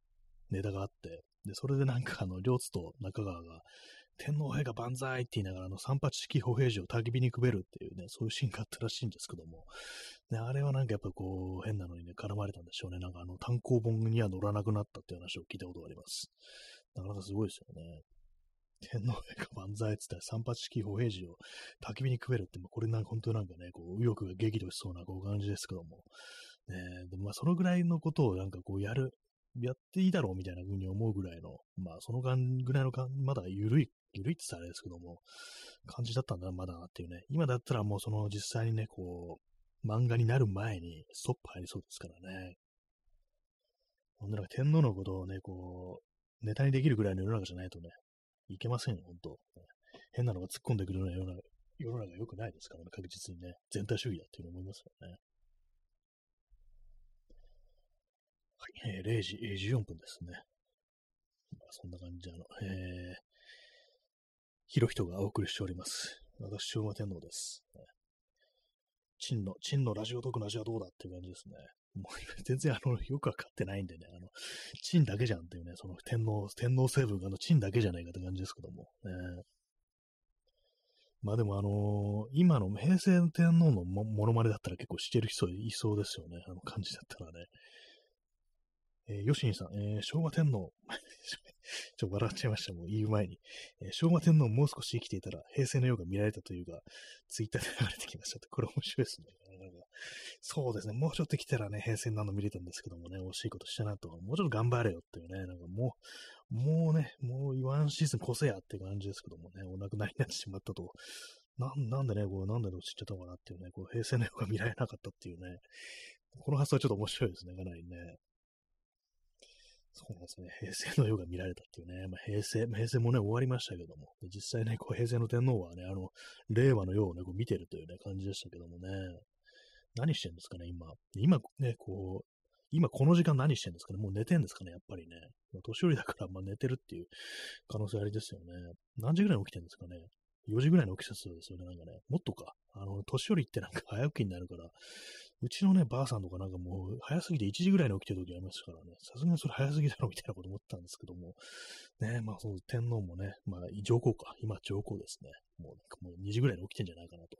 う、ネタがあって、で、それでなんかあの、両津と中川が、天皇陛下万歳って言いながら、あの、三八式歩兵士を焚き火にくべるっていうね、そういうシーンがあったらしいんですけども、ね、あれはなんかやっぱこう、変なのにね、絡まれたんでしょうね。なんかあの、単行本には載らなくなったっていう話を聞いたことがあります。なかなかすごいですよね。天皇陛下万歳っつったら三八式歩兵士を焚き火にくべるって、これなんか本当なんかね、こう、右翼が激怒しそうなこう感じですけども、ね、でもまあそのぐらいのことをなんかこうやる、やっていいだろうみたいな風に思うぐらいの、まあそのぐらいのか、まだ緩い緩いって言ったらあれですけども、感じだったんだな、まだなっていうね。今だったらもうその実際にね、こう、漫画になる前にストップ入りそうですからね。ほんでなんか天皇のことをね、こう、ネタにできるぐらいの世の中じゃないとね、いけませんよ、ほんと。変なのが突っ込んでくるような世の中、世の中良くないですからね、確実にね。全体主義だっていうの思いますよね。はい、えー、0時、え14分ですね。まあ、そんな感じで、あの、えー、ひろひとがお送りしております。私、昭和天皇です。陳の、陳のラジオトークの味はどうだっていう感じですね。もう *laughs* 全然あの、よくわかってないんでね、あの、陳だけじゃんっていうね、その天皇、天皇成分があの、陳だけじゃないかって感じですけども、ね。まあでもあのー、今の平成天皇のもモノマネだったら結構してる人いそうですよね、あの感じだったらね。えー、ヨシンさん、えー、昭和天皇。*laughs* ちょっと笑っちゃいました、もう言う前に。えー、昭和天皇もう少し生きていたら、平成の世が見られたというか、ツイッターで *laughs* 流れてきました。これ面白いですね。なんかそうですね、もうちょっと来たらね、平成なの見れたんですけどもね、惜しいことしたなと、もうちょっと頑張れよっていうね、なんかもう、もうね、もうワンシーズン越せやって感じですけどもね、お亡くなりになってしまったと。ななんでね、こう、なんで落ちちゃったのかなっていうね、こう平成の世が見られなかったっていうね、この発想はちょっと面白いですね、かなりね。そうなんですね。平成の世が見られたっていうね。まあ、平成、平成もね、終わりましたけども、実際ね、こう平成の天皇はね、あの、令和の世をね、こう見てるというね、感じでしたけどもね。何してんですかね、今。今ね、こう、今この時間何してんですかねもう寝てんですかねやっぱりね。年寄りだから、まあ寝てるっていう可能性ありですよね。何時ぐらいに起きてんですかね4時ぐらいに起きてそうですよね、なんかね。もっとか。あの、年寄りってなんか早起きになるから、うちのね、ばあさんとかなんかもう、早すぎて1時ぐらいに起きてる時ありますからね、さすがにそれ早すぎだろみたいなこと思ったんですけども、ね、まあその天皇もね、まあ上皇か、今上皇ですね。もうなんかもう2時ぐらいに起きてんじゃないかなと。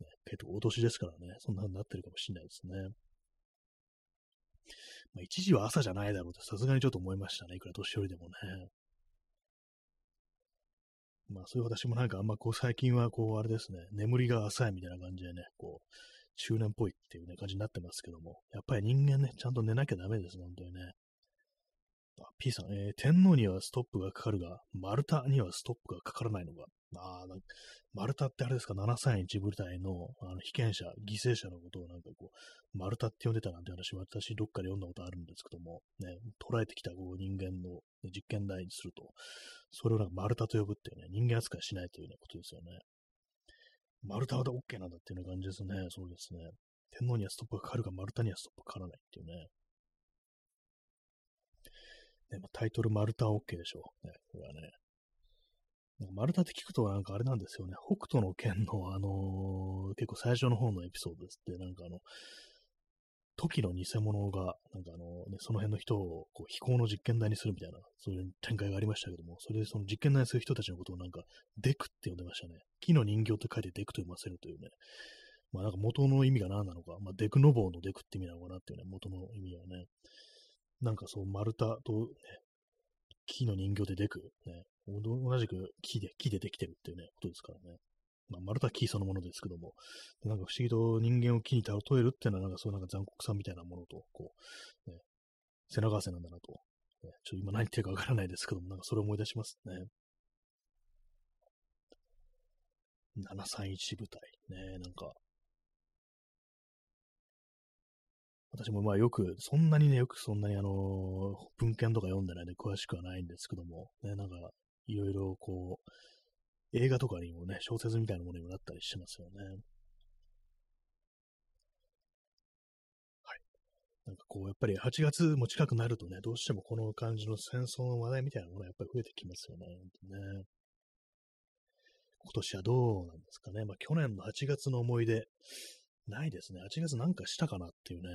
ね、結構お年ですからね、そんなになってるかもしれないですね。まあ1時は朝じゃないだろうとさすがにちょっと思いましたね、いくら年寄りでもね。まあそういう私もなんかあんまこう最近はこうあれですね、眠りが浅いみたいな感じでね、こう、中年っぽいっていうね、感じになってますけども、やっぱり人間ね、ちゃんと寝なきゃダメです、本当にね。あ、P さん、えー、天皇にはストップがかかるが、丸太にはストップがかからないのが、あなんか丸太ってあれですか、731部隊のあの被験者、犠牲者のことをなんかこう、丸太って呼んでたなんて話、私どっかで読んだことあるんですけども、ね、捉えてきたこう人間の、実験台にすると、それをなんか丸太と呼ぶっていうね、人間扱いしないという、ね、ことですよね。丸太は OK なんだっていうような感じですね。そうですね。天皇にはストップがかかるが、丸太にはストップがかからないっていうね。ねまあ、タイトル丸太は OK でしょう。ね、これはね。丸太って聞くとなんかあれなんですよね。北斗の剣のあのー、結構最初の方のエピソードですって、なんかあの、時の偽物が、なんかあの、ね、その辺の人をこう飛行の実験台にするみたいな、そういう展開がありましたけども、それでその実験台にする人たちのことをなんか、デクって呼んでましたね。木の人形って書いてデクと読ませるというね。まあなんか元の意味が何なのか、まあデクノボーのデクって意味なのかなっていうね、元の意味はね。なんかそう、丸太と、ね、木の人形でデク、ね、同じく木で、木でできてるっていうね、ことですからね。まあ、丸太木そのものですけども、なんか不思議と人間を木に例えるっていうのは、なんかそうなんか残酷さみたいなものと、こう、ね、背中合わせなんだなと、ね、ちょっと今何言ってるかわからないですけども、なんかそれを思い出しますね。731部隊。ね、なんか、私もまあよく、そんなにね、よくそんなにあの、文献とか読んでないんで詳しくはないんですけども、ね、なんか、いろいろこう、映画とかにもね、小説みたいなものにもなったりしますよね。はい。なんかこう、やっぱり8月も近くなるとね、どうしてもこの感じの戦争の話題みたいなものはやっぱり増えてきますよね。ね今年はどうなんですかね。まあ去年の8月の思い出、ないですね。8月なんかしたかなっていうね、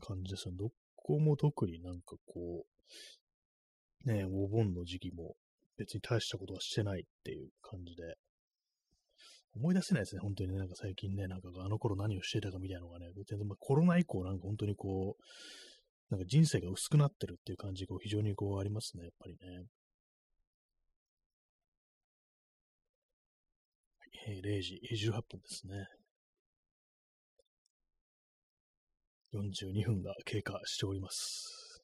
感じですよ。どこも特になんかこう、ね、お盆の時期も別に大したことはしてないっていう感じで、思い出せないですね、本当にね、なんか最近ね、なんかあの頃何をしてたかみたいなのがね、全然、コロナ以降なんか本当にこう、なんか人生が薄くなってるっていう感じが非常にこうありますね、やっぱりね。はい、0時18分ですね。42分が経過しております。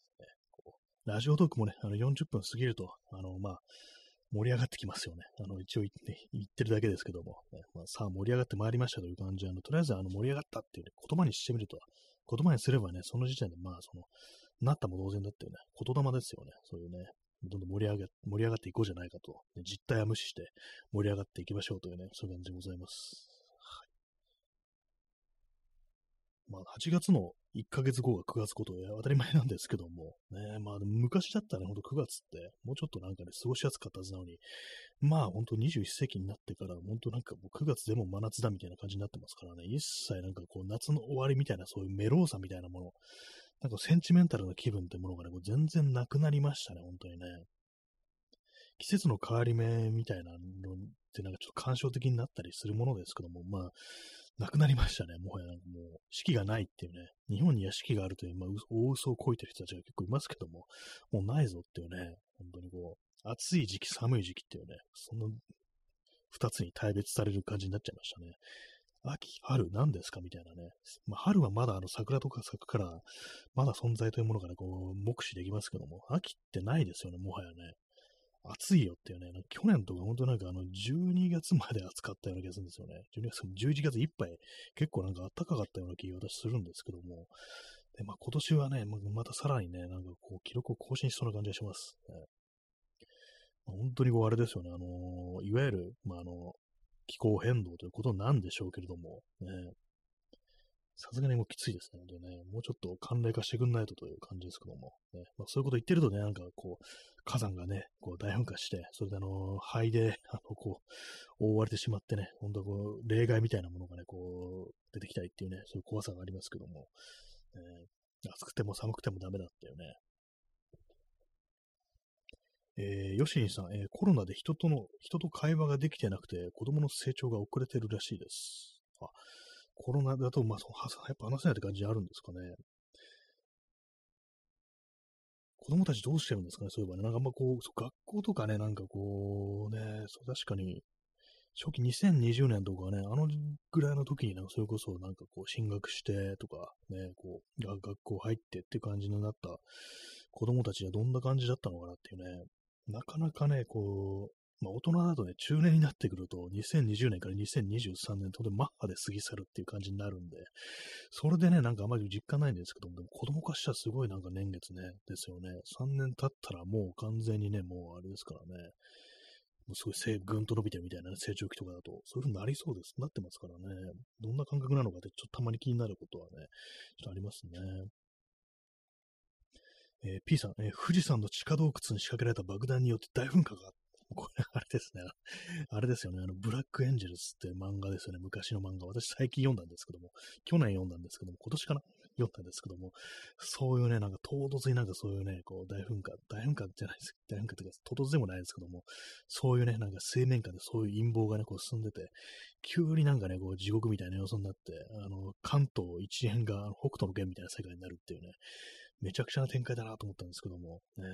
ラジオトークもね、あの40分過ぎると、あの、まあ、盛り上がってきますよね。あの、一応言って、言ってるだけですけども、ね、まあ、さあ盛り上がってまいりましたという感じで、あの、とりあえずあの盛り上がったっていう、ね、言葉にしてみると、言葉にすればね、その時点で、まあ、その、なったも同然だっていうね、言霊ですよね。そういうね、どんどん盛り上げ、盛り上がっていこうじゃないかと、ね、実態は無視して盛り上がっていきましょうというね、そういう感じでございます。まあ、8月の1ヶ月後が9月こと当たり前なんですけども、ね、まあ、昔だったらね、ほんと9月って、もうちょっとなんかね、過ごしやすかったはずなのに、まあ、ほんと21世紀になってから、本当なんかもう9月でも真夏だみたいな感じになってますからね、一切なんかこう、夏の終わりみたいな、そういうメローさみたいなもの、なんかセンチメンタルな気分ってものがね、こう全然なくなりましたね、本当にね。季節の変わり目みたいなのってなんかちょっと感傷的になったりするものですけども、まあ、なくなりましたね。もはやもう、四季がないっていうね。日本には四季があるという、まあ、大嘘をこいてる人たちが結構いますけども、もうないぞっていうね、本当にこう、暑い時期、寒い時期っていうね、その二つに大別される感じになっちゃいましたね。秋、春、何ですか？みたいなね。まあ、春はまだあの桜とか咲くから、まだ存在というものがね、こう、目視できますけども、秋ってないですよね、もはやね。暑いよっていうね、去年とか本当なんかあの12月まで暑かったような気がするんですよね。12月、11月いっぱい結構なんか暖かかったような気が私するんですけども、でまあ、今年はね、またさらにね、なんかこう記録を更新しそうな感じがします。ねまあ、本当にこうあれですよね、あのー、いわゆる、まあ、あの、気候変動ということなんでしょうけれども、ね、さすがにもうきついですね。本当にね。もうちょっと寒冷化してくんないとという感じですけども。ねまあ、そういうこと言ってるとね、なんかこう、火山がね、こう大噴火して、それであの、灰で、あの、こう、覆われてしまってね、本当こう、例外みたいなものがね、こう、出てきたいっていうね、そういう怖さがありますけども、えー、暑くても寒くてもダメだっていうね。えー、ヨシニさん、えー、コロナで人との、人と会話ができてなくて、子供の成長が遅れてるらしいです。コロナだと、まあ、やっぱ話せないって感じあるんですかね。子供たちどうしてるんですかね、そういえばね。なんかあんまこう、学校とかね、なんかこう、ね、そう確かに、初期2020年とかね、あのぐらいの時になんかそれこそなんかこう進学してとかね、こう学校入ってって感じになった子供たちはどんな感じだったのかなっていうね、なかなかね、こう、まあ、大人だとね、中年になってくると、2020年から2023年とでマッハで過ぎ去るっていう感じになるんで、それでね、なんかあまり実感ないんですけども、でも子供化したらすごいなんか年月ね、ですよね。3年経ったらもう完全にね、もうあれですからね、もうすごいぐんと伸びてるみたいな、ね、成長期とかだと、そういう風になりそうです。なってますからね。どんな感覚なのかって、ちょっとたまに気になることはね、ちょっとありますね。えー、P さん、えー、富士山の地下洞窟に仕掛けられた爆弾によって大噴火があっ *laughs* これ、あれですね。あれですよね。あの、ブラックエンジェルスって漫画ですよね。昔の漫画。私最近読んだんですけども、去年読んだんですけども、今年かな読んだんですけども、そういうね、なんか唐突になんかそういうね、こう、大噴火、大噴火じゃないです。大噴火ってか、唐突でもないですけども、そういうね、なんか水面下でそういう陰謀がね、こう進んでて、急になんかね、こう、地獄みたいな様子になって、あの、関東一円が北斗の剣みたいな世界になるっていうね、めちゃくちゃな展開だなと思ったんですけども、ね、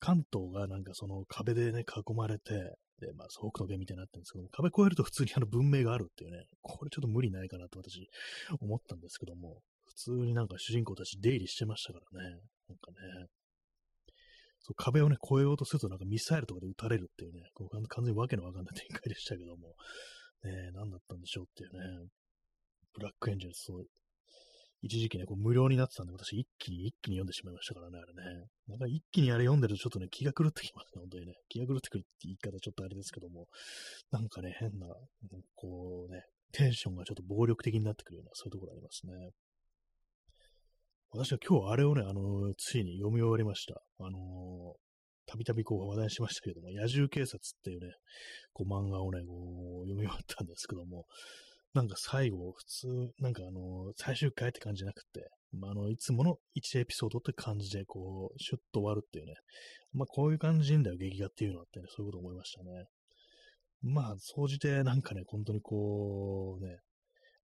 関東がなんかその壁でね、囲まれて、で、まあ、北斗弁みたいになってるんですけども、壁越えると普通にあの文明があるっていうね、これちょっと無理ないかなと私思ったんですけども、普通になんか主人公たち出入りしてましたからね、なんかね、そう壁をね、越えようとするとなんかミサイルとかで撃たれるっていうね、こう完全にわけのわかんない展開でしたけども、ね、何だったんでしょうっていうね、ブラックエンジェルス、そう一時期ね、こう無料になってたんで、私一気に一気に読んでしまいましたからね、あれね。なんか一気にあれ読んでるとちょっとね、気が狂ってきますね、本当にね。気が狂ってくるって言い方ちょっとあれですけども、なんかね、変な、こうね、テンションがちょっと暴力的になってくるような、そういうところありますね。私は今日あれをね、あの、ついに読み終わりました。あのー、たびたびこう話題にしましたけども、野獣警察っていうね、こう漫画をね、こう読み終わったんですけども、なんか最後、普通、なんかあの、最終回って感じじゃなくて、まあ、あの、いつもの1エピソードって感じで、こう、シュッと終わるっていうね。まあ、こういう感じんだよ、劇画っていうのはってね、そういうこと思いましたね。まあ、総じてなんかね、本当にこう、ね、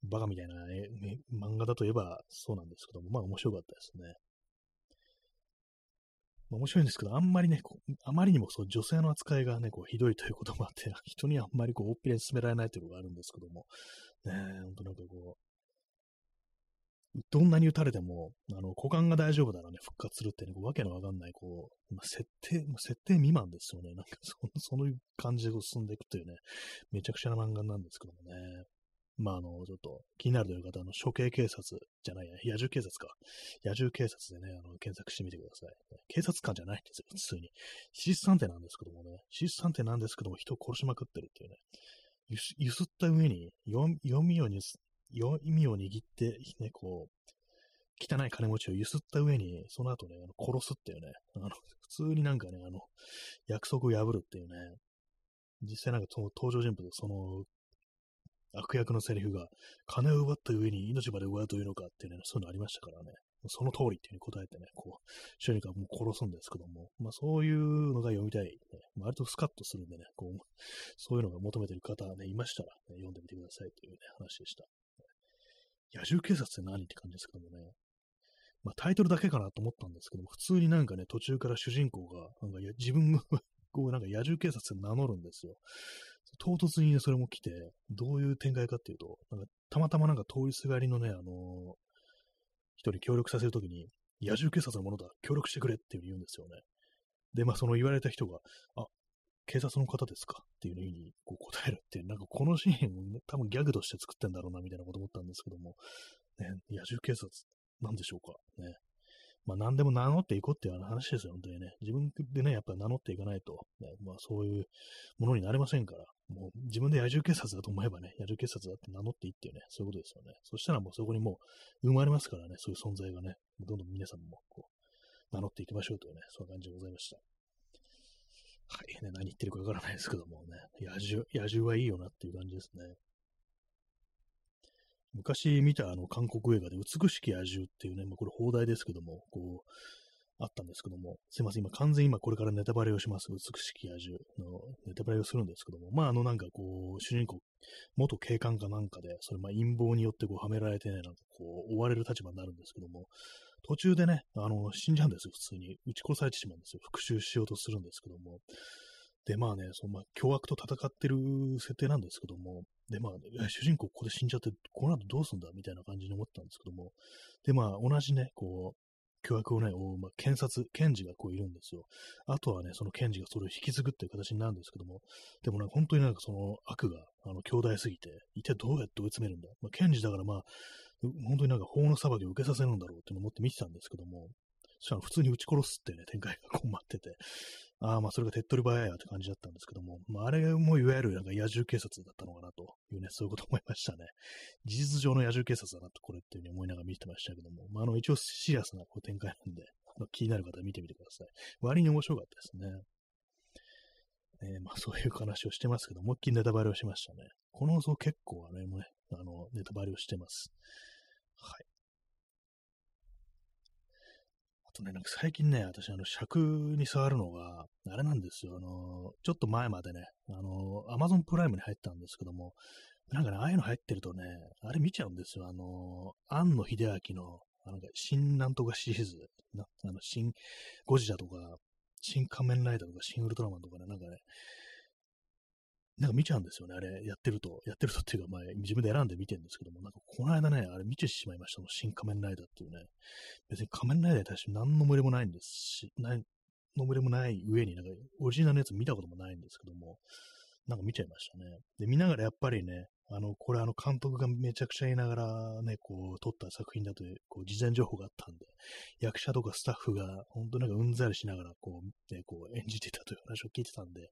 バカみたいな、漫画だといえばそうなんですけども、まあ面白かったですね。面白いんですけど、あんまりね、あまりにもそう女性の扱いがね、こうひどいということもあって、*laughs* 人にあんまりこう、大っぴらに進められないというのがあるんですけども、ねえ、ほんとなんかこう、どんなに打たれても、あの、股間が大丈夫ならね、復活するってね、わけのわかんない、こう、ま、設定、まあ、設定未満ですよね。なんかそ、その感じで進んでいくというね、めちゃくちゃな漫画なんですけどもね。まあ、あの、ちょっと気になるという方、あの、処刑警察じゃないや、野獣警察か。野獣警察でね、あの、検索してみてください。警察官じゃないんですよ、普通に。シス探偵なんですけどもね、シス探偵なんですけども、人を殺しまくってるっていうね。ゆゆすった上に読みをに読みを握って、ね、こう、汚い金持ちをゆすった上に、その後ね、あの殺すっていうね、あの、普通になんかね、あの、約束を破るっていうね、実際なんかその登場人物、その悪役のセリフが、金を奪った上に命まで奪うというのかっていうね、そういうのありましたからね。その通りっていうふうに答えてね、こう、主人公もう殺すんですけども、まあそういうのが読みたい、ね。割とスカッとするんでね、こう、そういうのが求めてる方ね、いましたら、ね、読んでみてくださいというね、話でした。野獣警察って何って感じですけどもね。まあタイトルだけかなと思ったんですけども、普通になんかね、途中から主人公が、なんか自分がこうなんか野獣警察って名乗るんですよ。唐突にね、それも来て、どういう展開かっていうと、なんかたまたまなんか通りすがりのね、あのー、人に協力させるときに、野獣警察のものだ、協力してくれっていうに言うんですよね。で、まあその言われた人が、あ、警察の方ですか？っていうふうにこう答えるっていう、なんかこのシーンを、ね、多分ギャグとして作ってんだろうな、みたいなこと思ったんですけども、ね、野獣警察なんでしょうか？ね。まあ何でも名乗っていこうっていう話ですよ、本当にね。自分でね、やっぱり名乗っていかないと、ね、まあそういうものになれませんから、もう自分で野獣警察だと思えばね、野獣警察だって名乗っていいっていうね、そういうことですよね。そしたらもうそこにもう生まれますからね、そういう存在がね、どんどん皆さんもこう、名乗っていきましょうというね、そんな感じでございました。はい、ね、何言ってるかわからないですけどもね、野獣、野獣はいいよなっていう感じですね。昔見たあの韓国映画で美しき野獣っていうね、まあ、これ放題ですけども、こう、あったんですけども、すいません、今完全に今これからネタバレをします。美しき野獣のネタバレをするんですけども、まああのなんかこう、主人公、元警官かなんかで、それまあ陰謀によってこうはめられてね、なんかこう、追われる立場になるんですけども、途中でね、あの、死んじゃうんですよ、普通に。撃ち殺されてしまうんですよ。復讐しようとするんですけども。で、まあね、そのまあ、凶悪と戦ってる設定なんですけども、で、まあ、主人公ここで死んじゃって、この後どうすんだみたいな感じに思ったんですけども、で、まあ、同じね、こう、凶悪をね、まあ、検察、検事がこういるんですよ。あとはね、その検事がそれを引き継ぐっていう形になるんですけども、でもね、本当になんかその悪が、あの、強大すぎて、一体どうやって追い詰めるんだまあ、検事だからまあ、本当になんか法の裁きを受けさせるんだろうって思って見てたんですけども、したら普通に撃ち殺すってね、展開が困ってて、ああ、まあそれが手っ取り早いやって感じだったんですけども、まああれもいわゆるなんか野獣警察だったのかなというね、そういうこと思いましたね。事実上の野獣警察だなとこれっていうふうに思いながら見てましたけども、まああの一応シリアスなこう展開なんで、気になる方は見てみてください。割に面白かったですね。えー、まあそういう話をしてますけど、思いっきりネタバレをしましたね。この像結構あれもね、あの、ネタバレをしてます。はい。とね、なんか最近ね、私、あの、尺に触るのが、あれなんですよ。あの、ちょっと前までね、あの、アマゾンプライムに入ったんですけども、なんかね、ああいうの入ってるとね、あれ見ちゃうんですよ。あの、庵野秀明の、あの、新なんとかシリーズ、なあの、新ゴジラとか、新仮面ライダーとか、新ウルトラマンとかね、なんかね、なんか見ちゃうんですよね、あれ、やってると。やってるとっていうか、まあ、自分で選んで見てるんですけども、なんかこの間ね、あれ見てしまいました、新仮面ライダーっていうね。別に仮面ライダーに対して何の無理もないんですし、何の無理もない上に、なんかオリジナルのやつ見たこともないんですけども、なんか見ちゃいましたね。で、見ながらやっぱりね、あの、これあの監督がめちゃくちゃ言いながらね、こう、撮った作品だという、こう、事前情報があったんで、役者とかスタッフが、本当なんかうんざりしながら、こう、ね、こう、演じてたという話を聞いてたんで、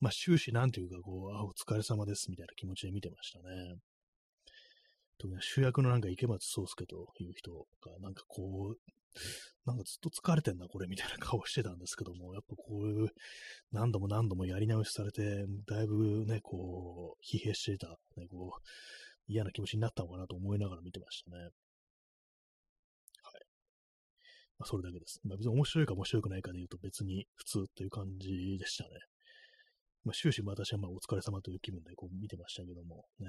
まあ終始なんていうか、こう、あ、お疲れ様です、みたいな気持ちで見てましたね。特に主役のなんか池松壮亮という人が、なんかこう、なんかずっと疲れてんな、これ、みたいな顔してたんですけども、やっぱこういう、何度も何度もやり直しされて、だいぶね、こう、疲弊していた、ね、こう、嫌な気持ちになったのかなと思いながら見てましたね。はい。まあ、それだけです。まあ、別に面白いか面白くないかで言うと別に普通という感じでしたね。まあ、終始私はまあお疲れ様という気分でこう見てましたけども、ね。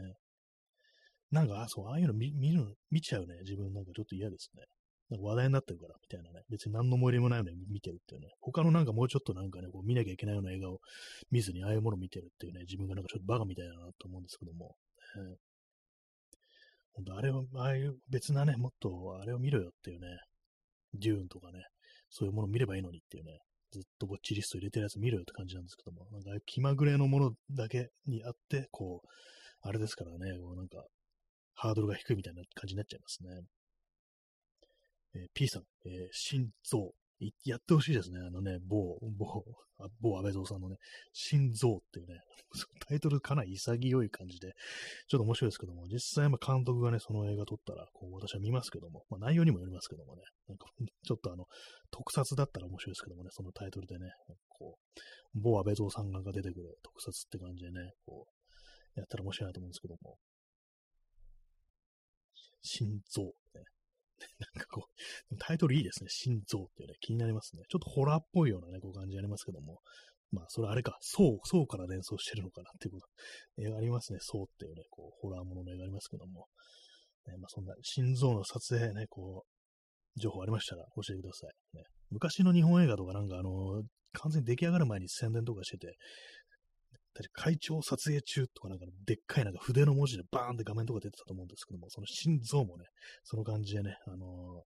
なんか、そう、ああいうの見見る見ちゃうね、自分なんかちょっと嫌ですね。なんか話題になってるから、みたいなね。別に何の思い入れもないのに見てるっていうね。他のなんかもうちょっとなんかね、こう見なきゃいけないような映画を見ずにああいうものを見てるっていうね、自分がなんかちょっとバカみたいだなと思うんですけども。えー、本当あれを、ああいう別なね、もっとあれを見ろよっていうね。デューンとかね、そういうものを見ればいいのにっていうね。ずっとぼっちリスト入れてるやつ見ろよって感じなんですけども。なんか気まぐれのものだけにあって、こう、あれですからね、こうなんか、ハードルが低いみたいな感じになっちゃいますね。えー、P さん、えー、心臓。やってほしいですね。あのね、某、某、あ某安倍蔵さんのね、心臓っていうね、*laughs* タイトルかなり潔い感じで、ちょっと面白いですけども、実際、ま監督がね、その映画撮ったら、こう、私は見ますけども、まあ、内容にもよりますけどもね、なんか、ちょっとあの、特撮だったら面白いですけどもね、そのタイトルでね、こう、某安倍蔵さんが出てくる特撮って感じでね、こう、やったら面白いなと思うんですけども、心臓、ね、なんかこう、タイトルいいですね。心臓っていうね、気になりますね。ちょっとホラーっぽいようなね、こう感じありますけども。まあ、それあれか、そう、そうから連想してるのかなっていうこと、*laughs* 映画ありますね。そうっていうね、こう、ホラーものの映画ありますけども。ね、まあ、そんな、心臓の撮影ね、こう、情報ありましたら教えてください。ね、昔の日本映画とかなんかあの、完全に出来上がる前に宣伝とかしてて、会長撮影中とかなんかでっかいなんか筆の文字でバーンって画面とか出てたと思うんですけども、その心臓もね、その感じでね、あの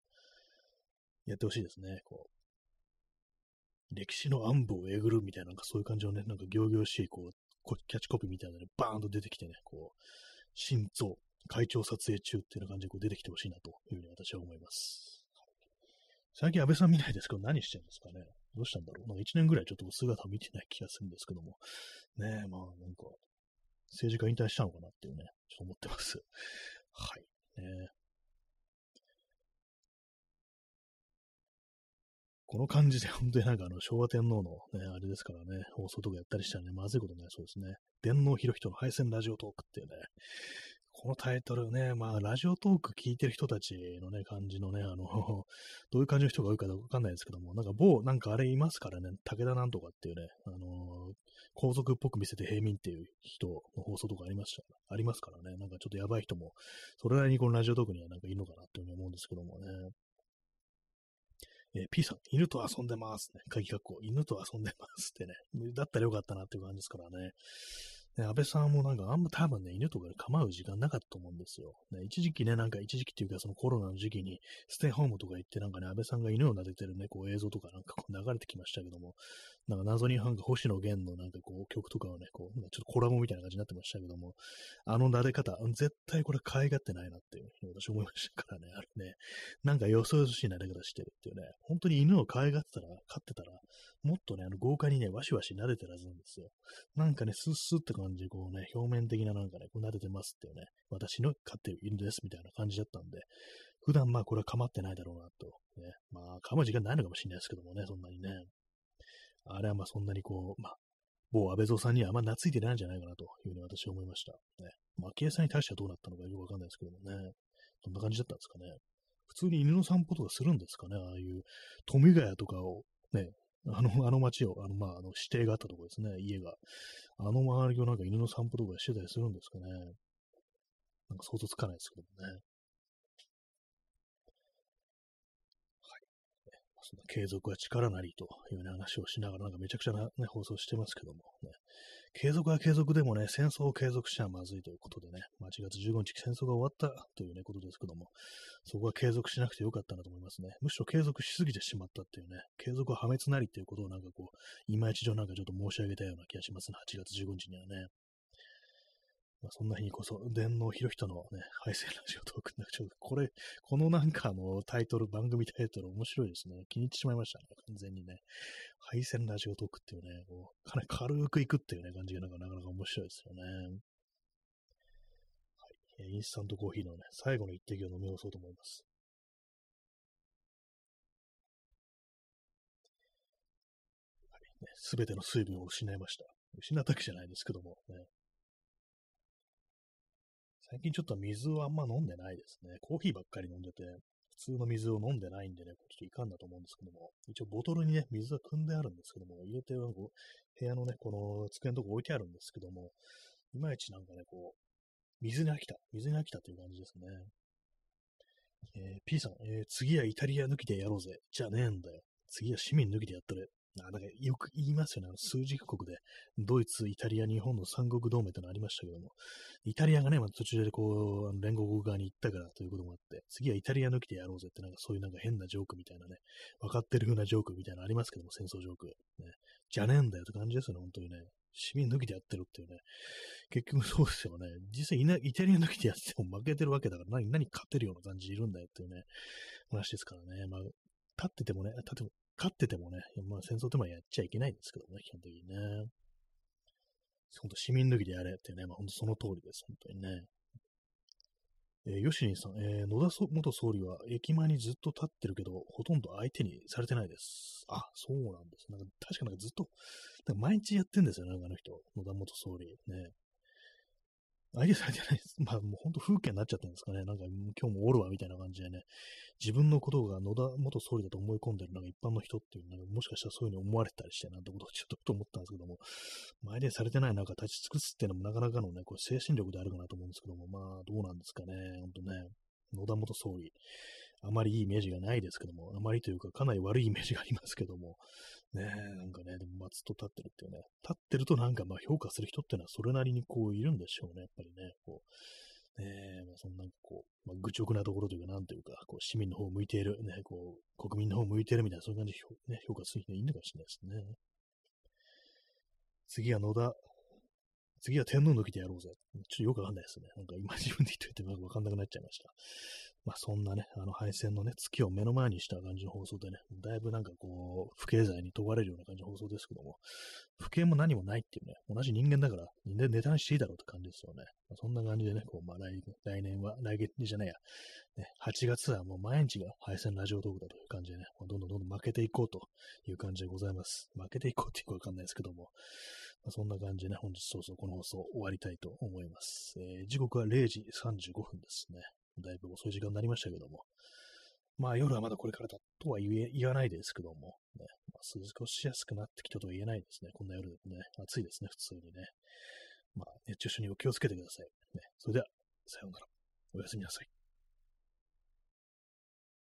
ー、やってほしいですね、こう。歴史の暗部をえぐるみたいな、なんかそういう感じのね、なんか行々しい、こう、キャッチコピーみたいなね、バーンと出てきてね、こう、心臓、会長撮影中っていうような感じでこう出てきてほしいなというふうに私は思います。最近安倍さん見ないですけど、何してるんですかね？どうしたんだろうなんか一年ぐらいちょっと姿見てない気がするんですけども。ねえ、まあなんか、政治家引退したのかなっていうね、ちょっと思ってます。*laughs* はい。ね、この感じで本当になんかあの昭和天皇のね、あれですからね、放送とかやったりしたらね、まずいことになりそうですね。天皇博人の敗戦ラジオトークっていうね、このタイトルね、まあ、ラジオトーク聞いてる人たちのね、感じのね、あの、*laughs* どういう感じの人が多いかわかんないですけども、なんか某、なんかあれいますからね、武田なんとかっていうね、あの、皇族っぽく見せて平民っていう人の放送とかありました、ありますからね、なんかちょっとやばい人も、それなりにこのラジオトークにはなんかいるのかなって思うんですけどもね。えー、P さん、犬と遊んでますね。鍵括弧、犬と遊んでますってね。だったらよかったなっていう感じですからね。ね、安倍さんもなんかあんま多分ね、犬とかで構う時間なかったと思うんですよ。ね、一時期ね、なんか一時期っていうかそのコロナの時期にステイホームとか行ってなんかね、安倍さんが犬を撫でてるね、こう映像とかなんかこう流れてきましたけども、なんか謎になんか星野源のなんかこう曲とかをね、こう、ちょっとコラボみたいな感じになってましたけども、あの撫で方、絶対これ可愛がってないなっていうふうに私思いましたからね、あれね、なんかよそよそしい撫で方してるっていうね、本当に犬を可愛がってたら、飼ってたら、もっとね、あの豪快にね、わしわし撫でてるはずなんですよ。なんかね、スッスッって感感じ、こうね、表面的ななんかね、こう撫でてますっていうね、私の飼ってる犬ですみたいな感じだったんで、普段まあこれは構ってないだろうなと。ね、まあ構う時間ないのかもしれないですけどもね、そんなにね。あれはまあそんなにこう、まあ、某安倍蔵さんにはあんま懐いてないんじゃないかなというふうに私は思いました。ね。まあ、昭恵さんに対してはどうなったのかよくわかんないですけどもね。どんな感じだったんですかね。普通に犬の散歩とかするんですかね。ああいう富ヶ谷とかをね、*laughs* あの、*laughs* あの街を、あの、まあ、あの、指定があったところですね、家が。あの周りをなんか犬の散歩とかしてたりするんですかね。なんか想像つかないですけどもね。その継続は力なりという、ね、話をしながら、なんかめちゃくちゃな、ね、放送してますけども、ね、継続は継続でもね、戦争を継続しちゃまずいということでね、まあ、1月15日戦争が終わったというね、ことですけども、そこは継続しなくてよかったなと思いますね。むしろ継続しすぎてしまったっていうね、継続は破滅なりっていうことをなんかこう、今一度なんかちょっと申し上げたような気がしますね、8月15日にはね。まあ、そんな日にこそ、電脳広人のね、配線ラジオトークなんかちょっと、これ、このなんかのタイトル、番組タイトル面白いですね。気に入ってしまいましたね、完全にね。配線ラジオトークっていうね、こうかなり軽くいくっていうね、感じがなんかなかなか面白いですよね。はい。インスタントコーヒーのね、最後の一滴を飲み干そうと思います。はい。ね、すべての水分を失いました。失ったわけじゃないですけども、ね。最近ちょっと水をあんま飲んでないですね。コーヒーばっかり飲んでて、普通の水を飲んでないんでね、ちょっといかんだと思うんですけども、一応ボトルにね、水は汲んであるんですけども、入れて部屋のね、この机のとこ置いてあるんですけども、いまいちなんかね、こう、水に飽きた、水に飽きたという感じですね。えー、P さん、えー、次はイタリア抜きでやろうぜ。じゃねえんだよ。次は市民抜きでやったれ。あ、なんかよく言いますよね。数字国で、ドイツ、イタリア、日本の三国同盟ってのありましたけども、イタリアがね、まあ、途中でこう、連合国側に行ったからということもあって、次はイタリア抜きでやろうぜって、なんかそういうなんか変なジョークみたいなね、分かってる風なジョークみたいなのありますけども、戦争ジョーク。ね、じゃねえんだよって感じですよね、本当にね。市民抜きでやってるっていうね。結局そうですよね。実際イタリア抜きでやっても負けてるわけだから何、何勝てるような感じいるんだよっていうね、話ですからね。まあ、立っててもね、立っても勝っててもね、まあ戦争ってもやっちゃいけないんですけどね、基本的にね。本当市民抜きでやれってね、まあ本当その通りです、本当にね。えー、吉さん、えー、野田元総理は駅前にずっと立ってるけど、ほとんど相手にされてないです。あ、そうなんです。なんか確かなんかずっと、毎日やってんですよね、あの人。野田元総理。ね。相手されてないです。まあもう本当風景になっちゃったんですかね。なんか今日もおるわみたいな感じでね、自分のことが野田元総理だと思い込んでるなんか一般の人っていうなんか、もしかしたらそういうふうに思われたりしてなんてことをちょっとと思ったんですけども、前でされてない中立ち尽くすっていうのもなかなかのね、これ精神力であるかなと思うんですけども、まあどうなんですかね。本当ね、野田元総理。あまりいいイメージがないですけども、あまりというかかなり悪いイメージがありますけども、ねえ、なんかね、でもまずっと立ってるっていうね、立ってるとなんかまあ評価する人ってのはそれなりにこういるんでしょうね、やっぱりね、こう、ねえ、まあそんなこう、まあ、愚直なところというか、なんというか、こう市民の方を向いている、ね、こう、国民の方を向いているみたいな、そういう感じで、ね、評価する人いるのかもしれないですね。次は野田。次は天皇の時でやろうぜ。ちょっとよくわかんないですね。なんか今自分で言っといてわかんなくなっちゃいました。まあそんなね、あの敗戦のね、月を目の前にした感じの放送でね、だいぶなんかこう、不敬罪に問われるような感じの放送ですけども、不敬も何もないっていうね、同じ人間だから、でネタにしていいだろうって感じですよね。まあ、そんな感じでね、こう、まあ来来年は、来月じゃないや、ね、8月はもう毎日が敗戦ラジオトークだという感じでね、どんどんどんどん負けていこうという感じでございます。負けていこうっていうかわかんないですけども、ま、そんな感じでね、本日早々この放送終わりたいと思います。えー、時刻は0時35分ですね。だいぶ遅い時間になりましたけども。まあ夜はまだこれからだとは言え言わないですけども、ね、まあ、過ごしやすくなってきたとは言えないですね。こんな夜でもね、暑いですね、普通にね。まあ熱中症にお気をつけてください。ね、それでは、さようなら。おやすみなさい。